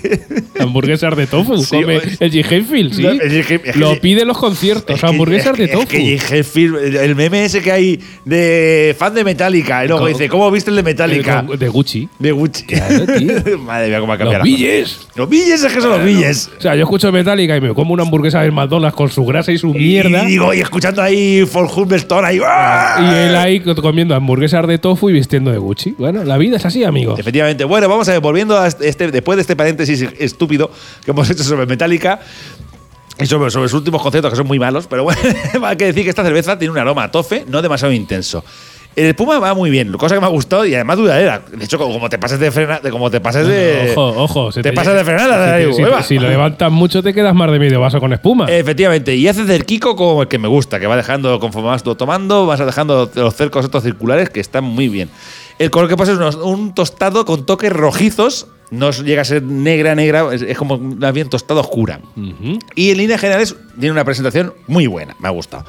Hamburguesas de tofu. Sí, come el G. Hellfield, sí. No, el Lo pide en los conciertos. Es que- hamburguesas es que- de tofu. Es que el- meme ese que hay de fan de Metallica. Y luego dice, ¿cómo viste el de Metallica? De Gucci. De Gucci. Claro, tío. Madre mía, cómo ha Los cambiado. la cosa. billes. Los billes es que son los billes. O sea, yo escucho Metallica y me como una hamburguesa del McDonald's con su grasa y su mierda. Y digo, y escuchando ahí For Humberstone ahí. ¡ah! Y él ahí comiendo hamburguesas de tofu y vistiendo de Gucci. Bueno, la vida es así, amigo. Efectivamente. Bueno, vamos a ver, volviendo a este, después de este paréntesis estúpido que hemos hecho sobre Metallica. Y sobre, sobre sus últimos conciertos que son muy malos, pero bueno, hay que decir que esta cerveza tiene un aroma a tofe, no demasiado intenso. El espuma va muy bien, cosa que me ha gustado y además duradera. De hecho, como te pases de frena, de como te pases de. Ojo, ojo. se te, pasas de frenada. si, lo levantas mucho, te quedas más de medio vaso con espuma. Efectivamente, y hace cerquico como el que me gusta, que va dejando, conforme vas tomando, vas dejando los cercos estos circulares que están muy bien. El color que pasa es unos- un tostado con toques rojizos, no llega a ser negra, negra, es, como más bien tostado oscura. Ujú. Y en líneas generales tiene una presentación muy buena, me ha gustado.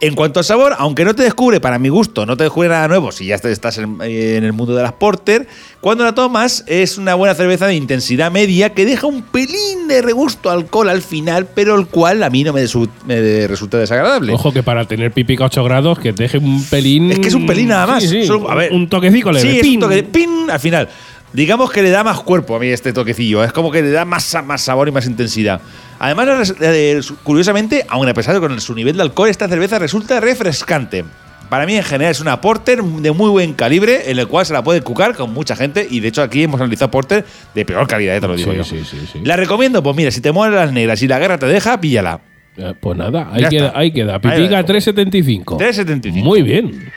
En cuanto al sabor, aunque no te descubre, para mi gusto, no te descubre nada nuevo si ya estás en, en el mundo de las porter, cuando la tomas es una buena cerveza de intensidad media que deja un pelín de regusto alcohol al final, pero el cual a mí no me, me resulta desagradable. Ojo que para tener pipica 8 grados, que deje un pelín. Es que es un pelín nada más. Sí, sí, Solo- a ver. un toquecico leve. Sí, es pin. un toque de pin al final. Digamos que le da más cuerpo a mí este toquecillo. Es como que le da más, más sabor y más intensidad. Además, eh, curiosamente, aun a pesar de con su nivel de alcohol, esta cerveza resulta refrescante. Para mí, en general, es una porter de muy buen calibre, en el cual se la puede cucar con mucha gente. Y de hecho, aquí hemos analizado porter de peor calidad, eh, te lo digo Sí, yo. sí, sí, sí. La recomiendo, pues mira, si te mueven las negras y la guerra te deja, píllala. Eh, Pues nada, ahí Ya queda, está. ahí queda. Ahí Pipica la dejo. 375. 3,75. Muy bien.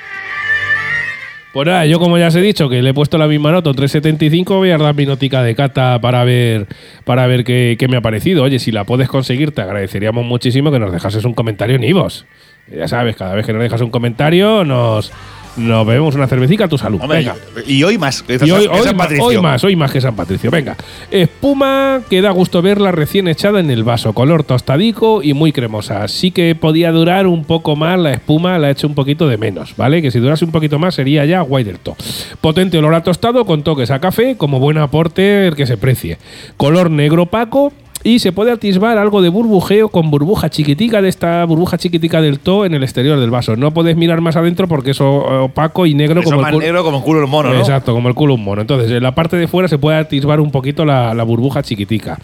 Pues nada, yo como ya os he dicho que le he puesto la misma nota, un 375, voy a dar mi notica de cata para ver, para ver qué, qué me ha parecido. Oye, si la puedes conseguir, te agradeceríamos muchísimo que nos dejases un comentario en Ivos. Ya sabes, cada vez que nos dejas un comentario, nos, nos bebemos una cervecita a tu salud. Hombre, Venga. y hoy más. que Y hoy, San hoy ma- Patricio. hoy más, hoy más que San Patricio. Venga. Espuma que da gusto verla recién echada en el vaso. Color tostadico y muy cremosa. Sí que podía durar un poco más la espuma, la he hecho un poquito de menos, ¿vale? Que si durase un poquito más sería ya guay del todo. Potente olor a tostado con toques a café, como buen aporte que se precie. Color negro opaco. Y se puede atisbar algo de burbujeo con burbuja chiquitica de esta burbuja chiquitica del to en el exterior del vaso. No puedes mirar más adentro porque es opaco y negro Eso como el culo- negro como el culo del mono, ¿no? Exacto, como el culo de un mono. Entonces, en la parte de fuera se puede atisbar un poquito la, la burbuja chiquitica.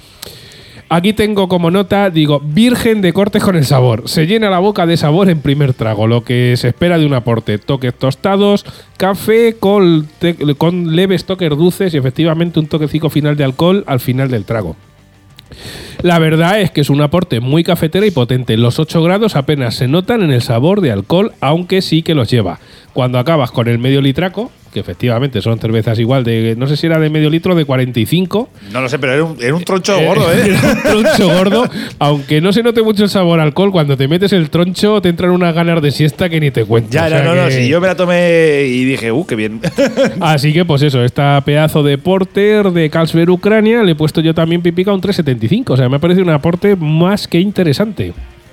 Aquí tengo como nota, digo, virgen de cortes con el sabor. Se llena la boca de sabor en primer trago, lo que se espera de un aporte. Toques tostados, café con, con leves toques dulces y efectivamente un toquecico final de alcohol al final del trago. La verdad es que es un aporte muy cafetera y potente. Los 8 grados apenas se notan en el sabor de alcohol, aunque sí que los lleva. Cuando acabas con el medio litraco, que efectivamente son cervezas igual de, no sé si era de medio litro, de 45. No lo sé, pero era un, era un troncho gordo, ¿eh? Era un troncho gordo. Aunque no se note mucho el sabor alcohol, cuando te metes el troncho te entran unas ganas de siesta que ni te cuento. ya, O ya, sea no, no, que- si yo me la tomé y dije, uh, qué bien. Así que, pues eso, esta pedazo de porter de Carlsberg Ucrania le he puesto yo también pipica un 375. O sea, me parece un aporte más que interesante.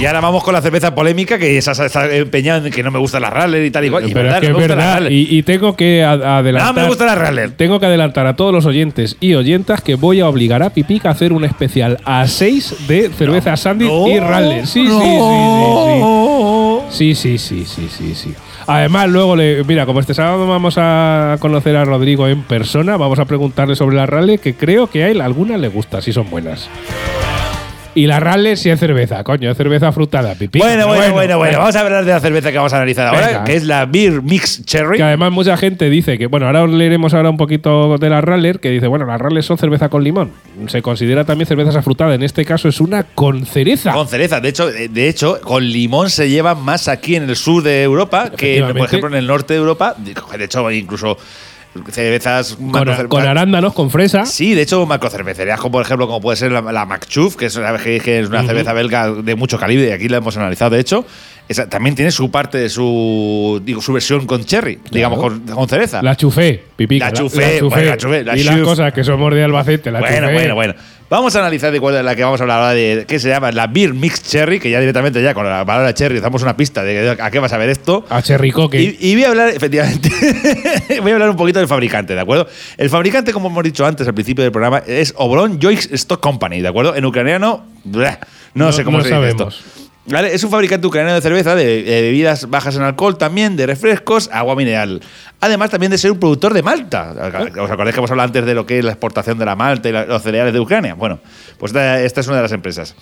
Y ahora vamos con la cerveza polémica, que esa está empeñada en que no me gusta la Raller y tal y cual. Y Pero es que no es me gusta la verdad. Y, y tengo que adelantar. No me gusta la Raller. Tengo que adelantar a todos los oyentes y oyentas que voy a obligar a Pipica a hacer un especial a 6 de cerveza Sandy No, y Raller. Sí, sí, sí, sí, sí. Sí, sí, sí, sí, sí, sí. Además, luego, le, mira, como este sábado vamos a conocer a Rodrigo en persona, vamos a preguntarle sobre la Raller, que creo que a él algunas le gusta, si son buenas. Y la Raller sí es cerveza, coño, es cerveza frutada, Pipica. Bueno, bueno, bueno, bueno. Vamos a hablar de la cerveza que vamos a analizar ahora, Venga. que es la Beer Mix Cherry. Que además mucha gente dice que, bueno, ahora os leeremos ahora un poquito de la Raller, que dice, bueno, las Raller son cerveza con limón. Se considera también cerveza afrutada. En este caso es una con cereza. Con cereza. De hecho, de hecho, con limón se lleva más aquí en el sur de Europa que, por ejemplo, en el norte de Europa. De hecho, incluso cervezas con, con arándanos, con fresa. Sí, de hecho, macrocervecerías, como por ejemplo, como puede ser la, la que es, una- que- que es una cerveza belga de mucho calibre, y aquí la hemos analizado, de hecho. Esa, también tiene su parte de su digo su versión con cherry, digamos, con, con cereza. La chufé, pipica. La chufé, bueno, la chufé, la y las cosas que somos de Albacete, la bueno, chufé. bueno, bueno. Vamos a analizar de cuál es la que vamos a hablar ahora de que se llama la Beer Mix Cherry, que ya directamente ya con la palabra cherry damos una pista de a qué vas a ver esto. A Cherry Coque. Y, y voy a hablar, efectivamente, voy a hablar un poquito del fabricante, ¿de acuerdo? El fabricante, como hemos dicho antes al principio del programa, es Obron Joix Stock Company, ¿de acuerdo? En ucraniano, bleh, no, No- sé cómo no se dice sabemos. esto. ¿Vale? Es un fabricante ucraniano de cerveza, de, de bebidas bajas en alcohol también, de refrescos, agua mineral. Además también de ser un productor de malta. ¿Os acordáis que hemos hablado antes de lo que es la exportación de la malta y la- los cereales de Ucrania? Bueno, pues esta, esta es una de las empresas.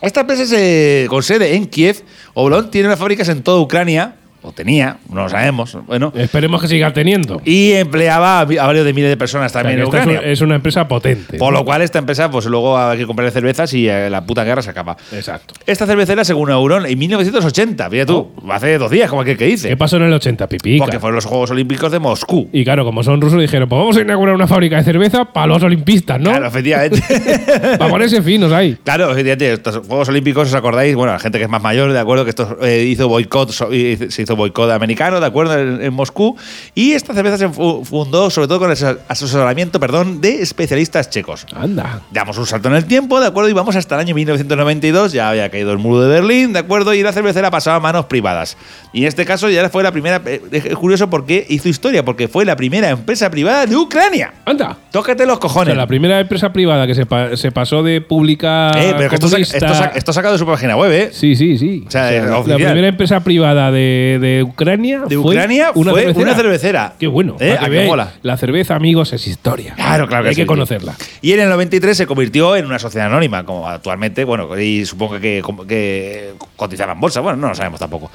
Esta empresa se, con sede en Kiev, Oblon tiene unas fábricas en toda Ucrania, o tenía, no lo sabemos, bueno, Esperemos que siga teniendo. y empleaba a varios de miles de personas O sea, también en Ucrania. es una empresa potente. Por lo cual esta empresa, pues luego hay que comprar cervezas y eh, la puta guerra se acaba. Exacto. Esta cervecera, según Euron, en 1980, fíjate tú, hace dos días, como aquel que dice. ¿Qué pasó en el 80, pipica? Porque fueron los Juegos Olímpicos de Moscú. Y claro, como son rusos, dijeron, pues vamos a inaugurar una fábrica de cerveza para los olimpistas, ¿no? Claro, efectivamente. Para ponerse finos ahí. Claro, efectivamente, estos Juegos Olímpicos, ¿os acordáis? Bueno, la gente que es más mayor, de acuerdo, que esto eh, hizo boicot, so- y se hizo boicot americano, ¿de acuerdo? En, en Moscú. Y esta cerveza se fu- fundó sobre todo con el asesoramiento, perdón, de especialistas checos. Anda. Damos un salto en el tiempo, ¿de acuerdo? Y vamos hasta el año 1992, ya había caído el muro de Berlín, ¿de acuerdo? Y la cervecera pasaba a manos privadas. Y en este caso ya fue la primera. eh, Es curioso porque hizo historia, porque fue la primera empresa privada de Ucrania. Anda. Tócate los O cojones. sea, la primera empresa privada que se, pa- se pasó de pública. Eh, pero que esto, esto esto sacado de su página web, ¿eh? Sí, sí, sí. O sea, la, oficial. la primera empresa privada de, de Ucrania. De fue Ucrania fue una cervecera. Qué bueno. ¿Eh? para que ¿A qué veáis, mola? La cerveza, amigos, es historia. Claro, claro que Hay sí, que conocerla. Y en el 93 se convirtió en una sociedad anónima, como actualmente, bueno, y supongo que, que cotizaba en bolsa, bueno, no lo sabemos tampoco.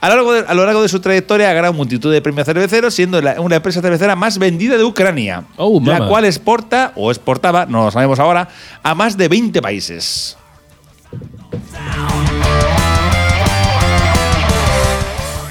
A lo, largo de, a lo largo de su trayectoria ha ganado multitud de premios cerveceros, siendo la- una empresa cervecera más vendida de Ucrania, Oh, la cual exporta, o exportaba, no lo sabemos ahora, a más de 20 países.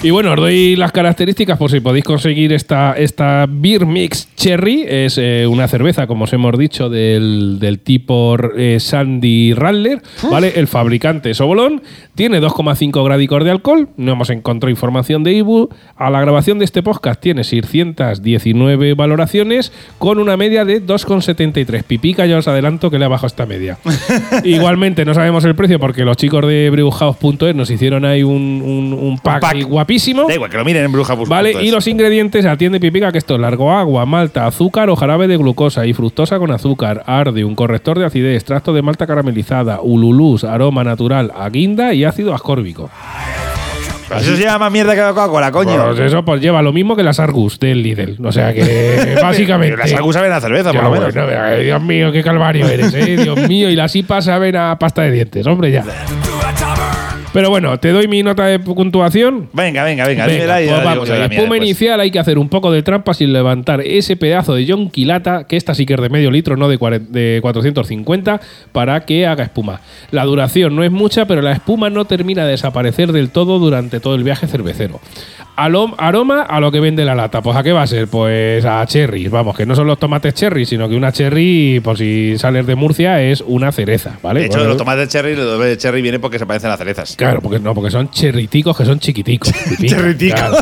Y bueno, os doy las características por si podéis conseguir esta, esta Beer Mix Cherry. Es eh, una cerveza, como os hemos dicho, del, del tipo eh, Sandy Radler. ¿vale? El fabricante es Obolón. Tiene 2,5 gradicos de alcohol. No hemos encontrado información de Ibu. A la grabación de este podcast tiene 619 valoraciones con una media de 2,73. Pipica, ya os adelanto que le ha bajado esta media. Igualmente, no sabemos el precio porque los chicos de brewhouse.es nos hicieron ahí un, un- un pack, pack. ahí guapísimo. Da igual, que lo miren en Bruja Vale, y los ingredientes atiende Pipica, que esto es largo agua, malta, azúcar o jarabe de glucosa y fructosa con azúcar, arde, un corrector de acidez, extracto de malta caramelizada, ululús, aroma natural, aguinda y ácido ascórbico. Eso se llama mierda que la Coca-Cola, coño. Pues eso pues lleva lo mismo que las Argus del Lidl. O sea que básicamente. Las Argus saben a cerveza, por lo menos. bueno, venga, Dios mío, qué calvario eres, ¿eh? Dios mío, y las IPAs saben a pasta de dientes, hombre, ya. Pero bueno, te doy mi nota de puntuación. Venga, venga, venga, Venga, dímela y pues vamos, la espuma inicial hay que hacer un poco de trampa sin levantar ese pedazo de John Quilata, que esta sí que es de medio litro, no de, cuare- de 450, para que haga espuma. La duración no es mucha, pero la espuma no termina de desaparecer del todo durante todo el viaje cervecero. Aroma a lo que vende la lata. Pues a qué va a ser? Pues a cherries. Vamos, que no son los tomates cherry, sino que una cherry, por si sales de Murcia, es una cereza, ¿vale? De hecho, Bueno, los tomates cherry, los de cherry viene porque se parecen a cerezas. Claro, porque no, porque son cherriticos que son chiquiticos. Claro.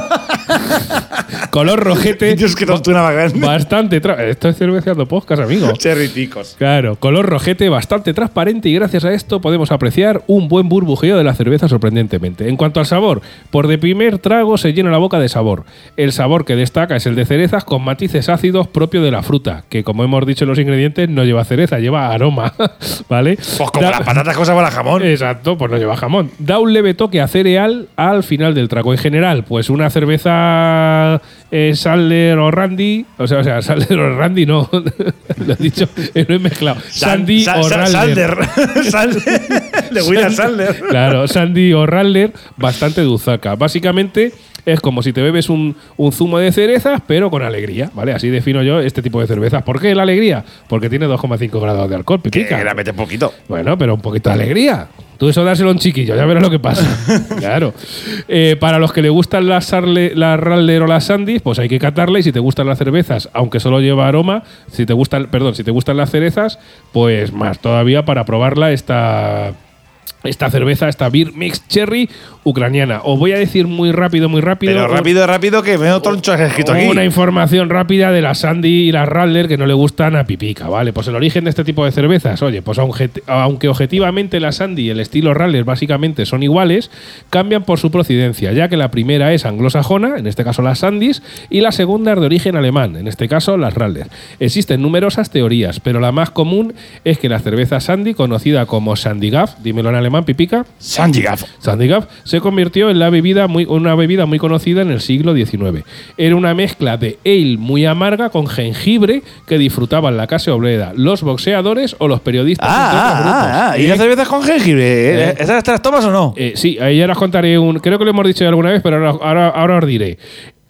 Color rojete. Más grande. Bastante. Esto es cerveceando podcast, amigo. Cherriticos. Claro, color rojete bastante transparente y gracias a esto podemos apreciar un buen burbujeo de la cerveza sorprendentemente. En cuanto al sabor, por de primer trago se llena la boca de sabor. El sabor que destaca es el de cerezas con matices ácidos propio de la fruta, que como hemos dicho en los ingredientes no lleva cereza, lleva aroma, ¿vale? Pues como Da- las patatas cosas para jamón. Exacto, pues no lleva jamón. Da un leve toque a cereal al final del trago. En general, pues una cerveza eh, Sadler o Randy, o sea, o sea, Sadler o Randy no, lo he dicho, eh, lo he mezclado. Sandy Sa- o sa- Radler. Salder. Salder. De William. Claro, Sandy o Radler, bastante dulzaca. Básicamente es como si te bebes un, un zumo de cerezas, pero con alegría, ¿vale? Así defino yo este tipo de cervezas. ¿Por qué la alegría? Porque tiene 2,5 grados de alcohol, Que pipica. la mete poquito. Bueno, pero un poquito de alegría. Tú eso dárselo a un chiquillo, ya verás lo que pasa. claro. Eh, para los que le gustan las, Sarle, las Radler o las Sandys, pues hay que catarla. Y si te gustan las cervezas, aunque solo lleva aroma, si te gustan, perdón, si te gustan las cerezas, pues más todavía para probarla esta, esta cerveza, esta Beer Mix Cherry ucraniana. Os voy a decir muy rápido, muy rápido. Pero rápido, rápido, que veo tronchos escrito aquí. una información rápida de la Sandy y la Radler que no le gustan a Pipica, ¿vale? Pues el origen de este tipo de cervezas, oye, pues aunque, aunque objetivamente la Sandy y el estilo Radler básicamente son iguales, cambian por su procedencia, ya que la primera es anglosajona, en este caso las Sandys, y la segunda es de origen alemán, en este caso las Radler. Existen numerosas teorías, pero la más común es que la cerveza Sandy, conocida como Sandy Gaff, dímelo en alemán, pipica. Sanjigaf. Sandigaf se convirtió en la bebida muy, una bebida muy conocida en el siglo XIX. Era una mezcla de ale muy amarga con jengibre que disfrutaban la clase obrera, los boxeadores o los periodistas. Ah, ah, ah, ah. ¿Y Eh, las cervezas con jengibre? Eh. ¿Esas te las tomas o no? eh, sí, ahí ahora os contaré un. Creo que lo hemos dicho ya alguna vez, pero ahora, ahora, ahora os diré.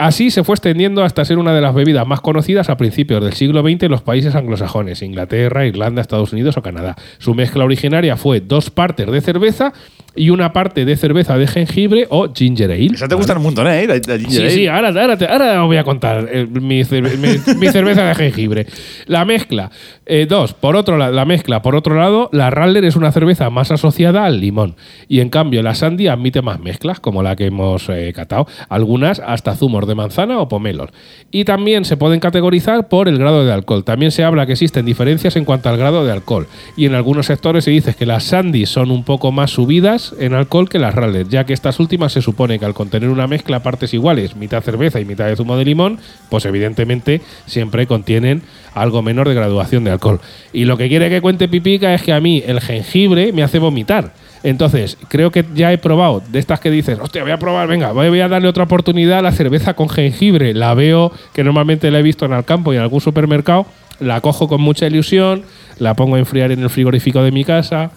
Así se fue extendiendo hasta ser una de las bebidas más conocidas a principios del siglo XX en los países anglosajones, Inglaterra, Irlanda, Estados Unidos o Canadá. Su mezcla originaria fue dos partes de cerveza y una parte de cerveza de jengibre o ginger ale. Esas te gustan un montón, ¿eh? La- la ginger Sí, ale. sí, ahora, ahora, te- ahora os voy a contar eh, mi, cerve- mi- mi cerveza de jengibre. La mezcla. eh, dos, por otro lado, la mezcla. Por otro lado, la Radler es una cerveza más asociada al limón. Y en cambio, la Sandy admite más mezclas, como la que hemos eh, catado. Algunas hasta zumos de manzana o pomelos. Y también se pueden categorizar por el grado de alcohol. También se habla que existen diferencias en cuanto al grado de alcohol. Y en algunos sectores se dice que las Sandy son un poco más subidas en alcohol que las Radler, ya que estas últimas se supone que al contener una mezcla partes iguales, mitad cerveza y mitad de zumo de limón, pues evidentemente siempre contienen algo menor de graduación de alcohol. Y lo que quiere que cuente Pipica es que a mí el jengibre me hace vomitar. Entonces, creo que ya he probado de estas que dices, hostia, voy a probar, venga, voy a darle otra oportunidad a la cerveza con jengibre. La veo, que normalmente la he visto en el campo y en algún supermercado, la cojo con mucha ilusión, la pongo a enfriar en el frigorífico de mi casa,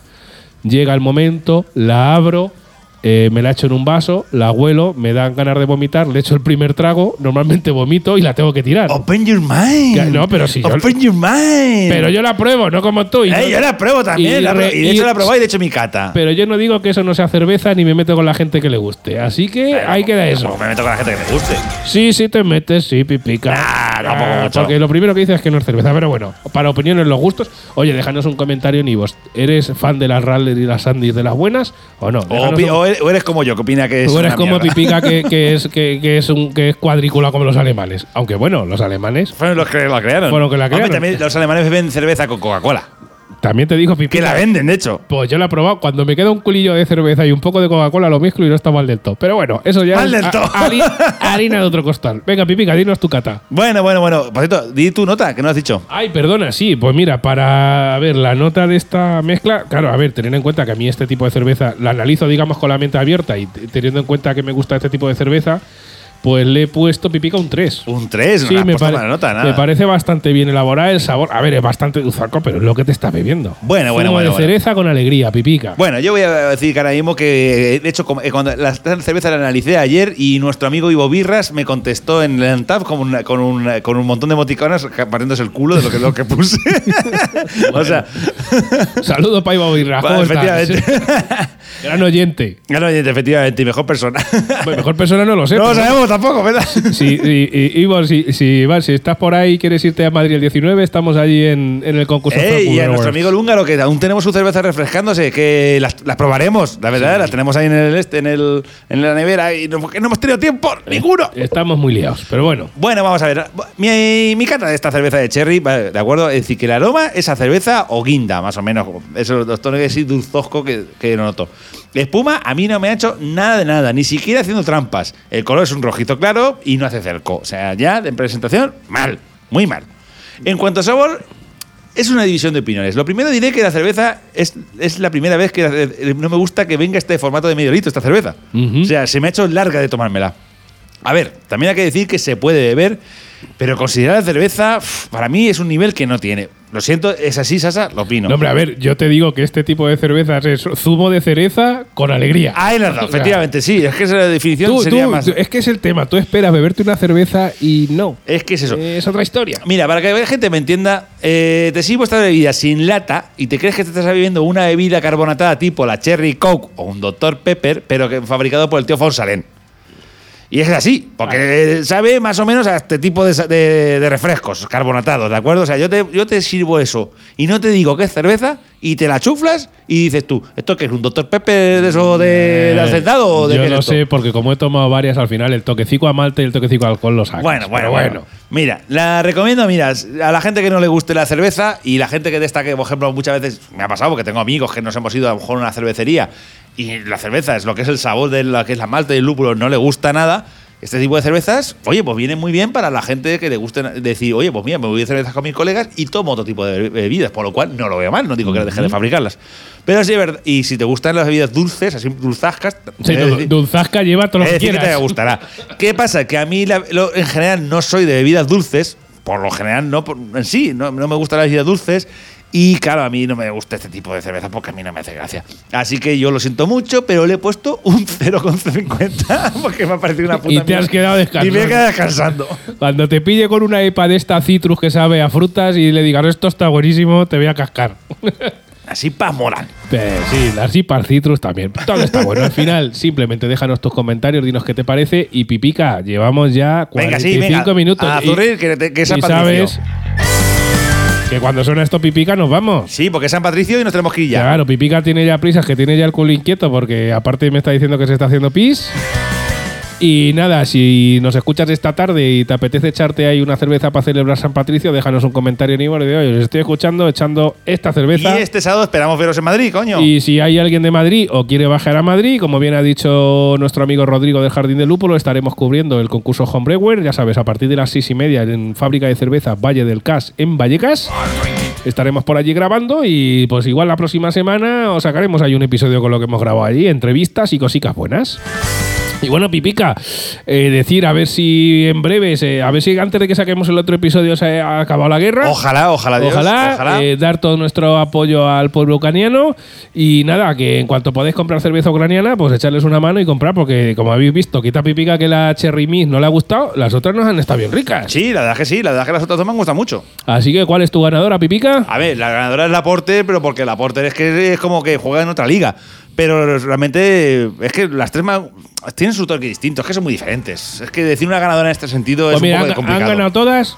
llega el momento, la abro, eh, me la echo en un vaso, la huelo, me dan ganas de vomitar, le echo el primer trago, normalmente vomito y la tengo que tirar. Open your mind. Ya, no, pero si yo- Open your mind. Pero yo la pruebo, no como tú. Y Eh, yo la pruebo también. y la pruebo- y de y- hecho la he probado y de hecho mi cata. Pero yo no digo que eso no sea cerveza ni me meto con la gente que le guste. Así que Pero ahí queda eso. Me meto con la gente que me guste. Sí, sí te metes, sí, pipica. Nah, Ah, mucho. Porque lo primero que dices es que no es cerveza. Pero bueno, para opiniones, los gustos. Oye, déjanos un comentario en Ivos. ¿Eres fan de las Radler y las Sandys de las buenas o no? O, Déjanos opi- un- o eres, o eres como yo, que opina que es. Tú eres una como mierda. Pipica que, que es, que, que es un, que es cuadrícula como los alemanes. Aunque bueno, los alemanes. Fueron los que la crearon. Fueron los que la Hombre, crearon. también los alemanes beben cerveza con Coca-Cola. También te digo, Pipica. Que la venden, de hecho. Pues yo la he probado. Cuando me queda un culillo de cerveza y un poco de Coca-Cola, lo mezclo y no está mal del todo. Pero bueno, eso ya Mal es del todo. hari- harina de otro costal. Venga, Pipica, dinos tu cata. Bueno, bueno, bueno. Por cierto, di tu nota, que no has dicho. Ay, perdona, sí. Pues mira, para ver la nota de esta mezcla, claro, a ver, teniendo en cuenta que a mí este tipo de cerveza la analizo, digamos, con la mente abierta y teniendo en cuenta que me gusta este tipo de cerveza, pues le he puesto Pipica un 3. Un 3, Sí, no me, pare- nota, nada. me parece bastante bien elaborada el sabor. A ver, es bastante dulzaco, pero es lo que te estás bebiendo. Bueno, bueno, Zumo bueno, de bueno. cereza con alegría, Pipica. Bueno, yo voy a decir que ahora mismo que, de hecho, eh, cuando la cerveza la analicé ayer y nuestro amigo Ivo Birras me contestó en el Antap con, una- con, un, con un montón de emoticonas partiéndose el culo de lo que, lo que puse. o sea, Saludos, Paiva Birra. ¿Cómo bueno, efectivamente. Gran oyente. Claro, efectivamente, y mejor persona. Bueno, mejor persona no lo sé. no lo sabemos tampoco, ¿verdad? Si, y- y- Ivo, si, si, si estás por ahí y quieres irte a Madrid el 19, estamos allí en, en el concurso. Eh, Frank y a nuestro amigo el húngaro, que aún tenemos su cerveza refrescándose, que las, las probaremos, la verdad, las tenemos ahí en el este, en, el, en la nevera, y no, hemos tenido tiempo, ninguno. Estamos muy liados, pero bueno. Bueno, vamos a ver. Mi, mi cata de esta cerveza de cherry, ¿de acuerdo? Es decir, que el aroma es a cerveza o guinda, más o menos. Eso, los tonos así dulzosco que, que noto. La espuma a mí no me ha hecho nada de nada, ni siquiera haciendo trampas. El color es un rojito claro y no hace cerco. O sea, ya de presentación, mal, muy mal. En cuanto a sabor, es una división de opiniones. Lo primero diré que la cerveza es, es la primera vez que eh, no me gusta que venga este formato de medio litro, esta cerveza. O sea, se me ha hecho larga de tomármela. A ver, también hay que decir que se puede beber, pero considerar la cerveza, para mí es un nivel que no tiene. Lo siento, es así, Sasa, lo opino. No, hombre, a ver, yo te digo que este tipo de cervezas es zumo de cereza con alegría. Ahí la has dado, O sea, efectivamente, sí. Es que esa definición tú- sería tú- más. es que es el tema. Tú esperas beberte una cerveza y no. Es que es eso. Es otra historia. Mira, para que la gente me entienda, eh, te sirvo esta bebida sin lata y te crees que te estás bebiendo una bebida carbonatada tipo la Cherry Coke o un Dr. Pepper, pero que fabricado por el tío Fonsalén. Y es así, porque sabe más o menos a este tipo de, de- de refrescos carbonatados, ¿de acuerdo? O sea, yo te, yo te sirvo eso y no te digo que es cerveza y te la chuflas y dices tú, ¿esto qué es un Dr. Pepper de eso de, de hacendado o de Eh, Yo no esto? sé, porque como he tomado varias, al final el toquecico a malte y el toquecico a alcohol lo sacas. Bueno, bueno, Pero bueno. Mira, la recomiendo, mira, a la gente que no le guste la cerveza y la gente que destaque, por ejemplo, muchas veces me ha pasado porque tengo amigos que nos hemos ido a lo mejor a una cervecería y la cerveza es lo que es el sabor de lo que es la malta y el lúpulo, no le gusta nada. este tipo de cervezas, oye, pues viene muy bien para la gente que le guste decir, oye, pues mira, me voy a cervezas con mis colegas y tomo otro tipo de bebidas, por lo cual no lo veo mal, no digo que deje de fabricarlas. Pero sí, es verdad, y si te gustan las bebidas dulces, así dulzascas, Sí, decir- Dulzasca lleva todo lo que que te quieras. gustará. ¿Qué pasa? Que a mí, la- lo- en general, no soy de bebidas dulces, por lo general, no por- en sí, no, no me gustan las bebidas dulces. Y claro, a mí no me gusta este tipo de cerveza porque a mí no me hace gracia. Así que yo lo siento mucho, pero le he puesto un 0,50 porque me ha parecido una puta Y te has quedado descansando. Y me he quedado descansando. Cuando te pille con una EPA de esta citrus que sabe a frutas y le digas esto está buenísimo, te voy a cascar. Así pa' molar. Eh, sí, las IPAR Citrus también. Todo está bueno. Al final, simplemente déjanos tus comentarios, dinos qué te parece. Y Pipica, llevamos ya 45 Venga, sí, venga. minutos. A Y- que, que y sabes que cuando suena esto Pipica nos vamos. Sí, porque es San Patricio y nos tenemos que ir ya. Claro, Pipica tiene ya prisas, que tiene ya el culo inquieto porque aparte me está diciendo que se está haciendo pis. Y nada, si nos escuchas esta tarde y te apetece echarte ahí una cerveza para celebrar San Patricio, déjanos un comentario en Ivo de hoy. Os estoy escuchando echando esta Y cerveza. este sábado esperamos veros en Madrid, coño. Y si hay alguien de Madrid o quiere bajar a Madrid, como bien ha dicho nuestro amigo Rodrigo del Jardín de Lúpulo, estaremos cubriendo el concurso Homebrewer, ya sabes, a partir de las seis y media en Fábrica de Cerveza Valle del Cas en Vallecas. Estaremos por allí grabando y pues igual la próxima semana os sacaremos ahí un episodio con lo que hemos grabado allí, entrevistas y cositas buenas. Y bueno, Pipica, eh, decir a ver si en breves, eh, a ver si antes de que saquemos el otro episodio se ha acabado la guerra. Ojalá, ojalá, Dios. Ojalá, ojalá. eh, dar todo nuestro apoyo al pueblo ucraniano y nada, que en cuanto podáis comprar cerveza ucraniana, pues echarles una mano y comprar, porque como habéis visto, quita pipica que la Cherry Mist no le ha gustado, las otras nos han estado bien ricas. Sí, la verdad que sí, la verdad que las otras dos me han gustado mucho. Así que, ¿cuál es tu ganadora, pipica? A ver, la ganadora es la Porter, pero porque la Porter es que es como que juega en otra liga. Pero realmente es que las tres tienen su toque distinto, es que son muy diferentes. Es que decir una ganadora en este sentido Pues es mira, un han, poco han complicado. ganado todas.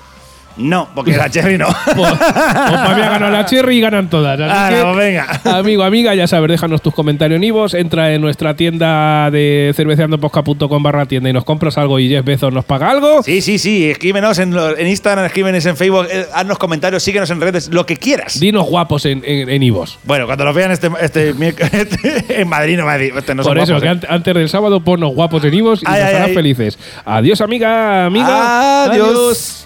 No, porque la Cherry no. Pues, pues para mí ha ganado la Cherry y ganan todas. Ah, no, venga. Amigo, amiga, ya sabes, déjanos tus comentarios en Ivos, entra en nuestra tienda de cerveceandoposca.com barra tienda y nos compras algo y Jeff Bezos nos paga algo. Sí, sí, sí. Escríbenos en, lo- en Instagram, escríbenos en Facebook, eh, haznos comentarios, síguenos en redes, lo que quieras. Dinos guapos en, en, en Ivos. Bueno, cuando lo vean este, este, este- en Madrid no. Este no son Por eso, guapos, que ¿eh? ant- antes del sábado ponnos guapos en Ivos y Ay, nos ay, harán ay. felices. Adiós, amiga, amiga. Adiós.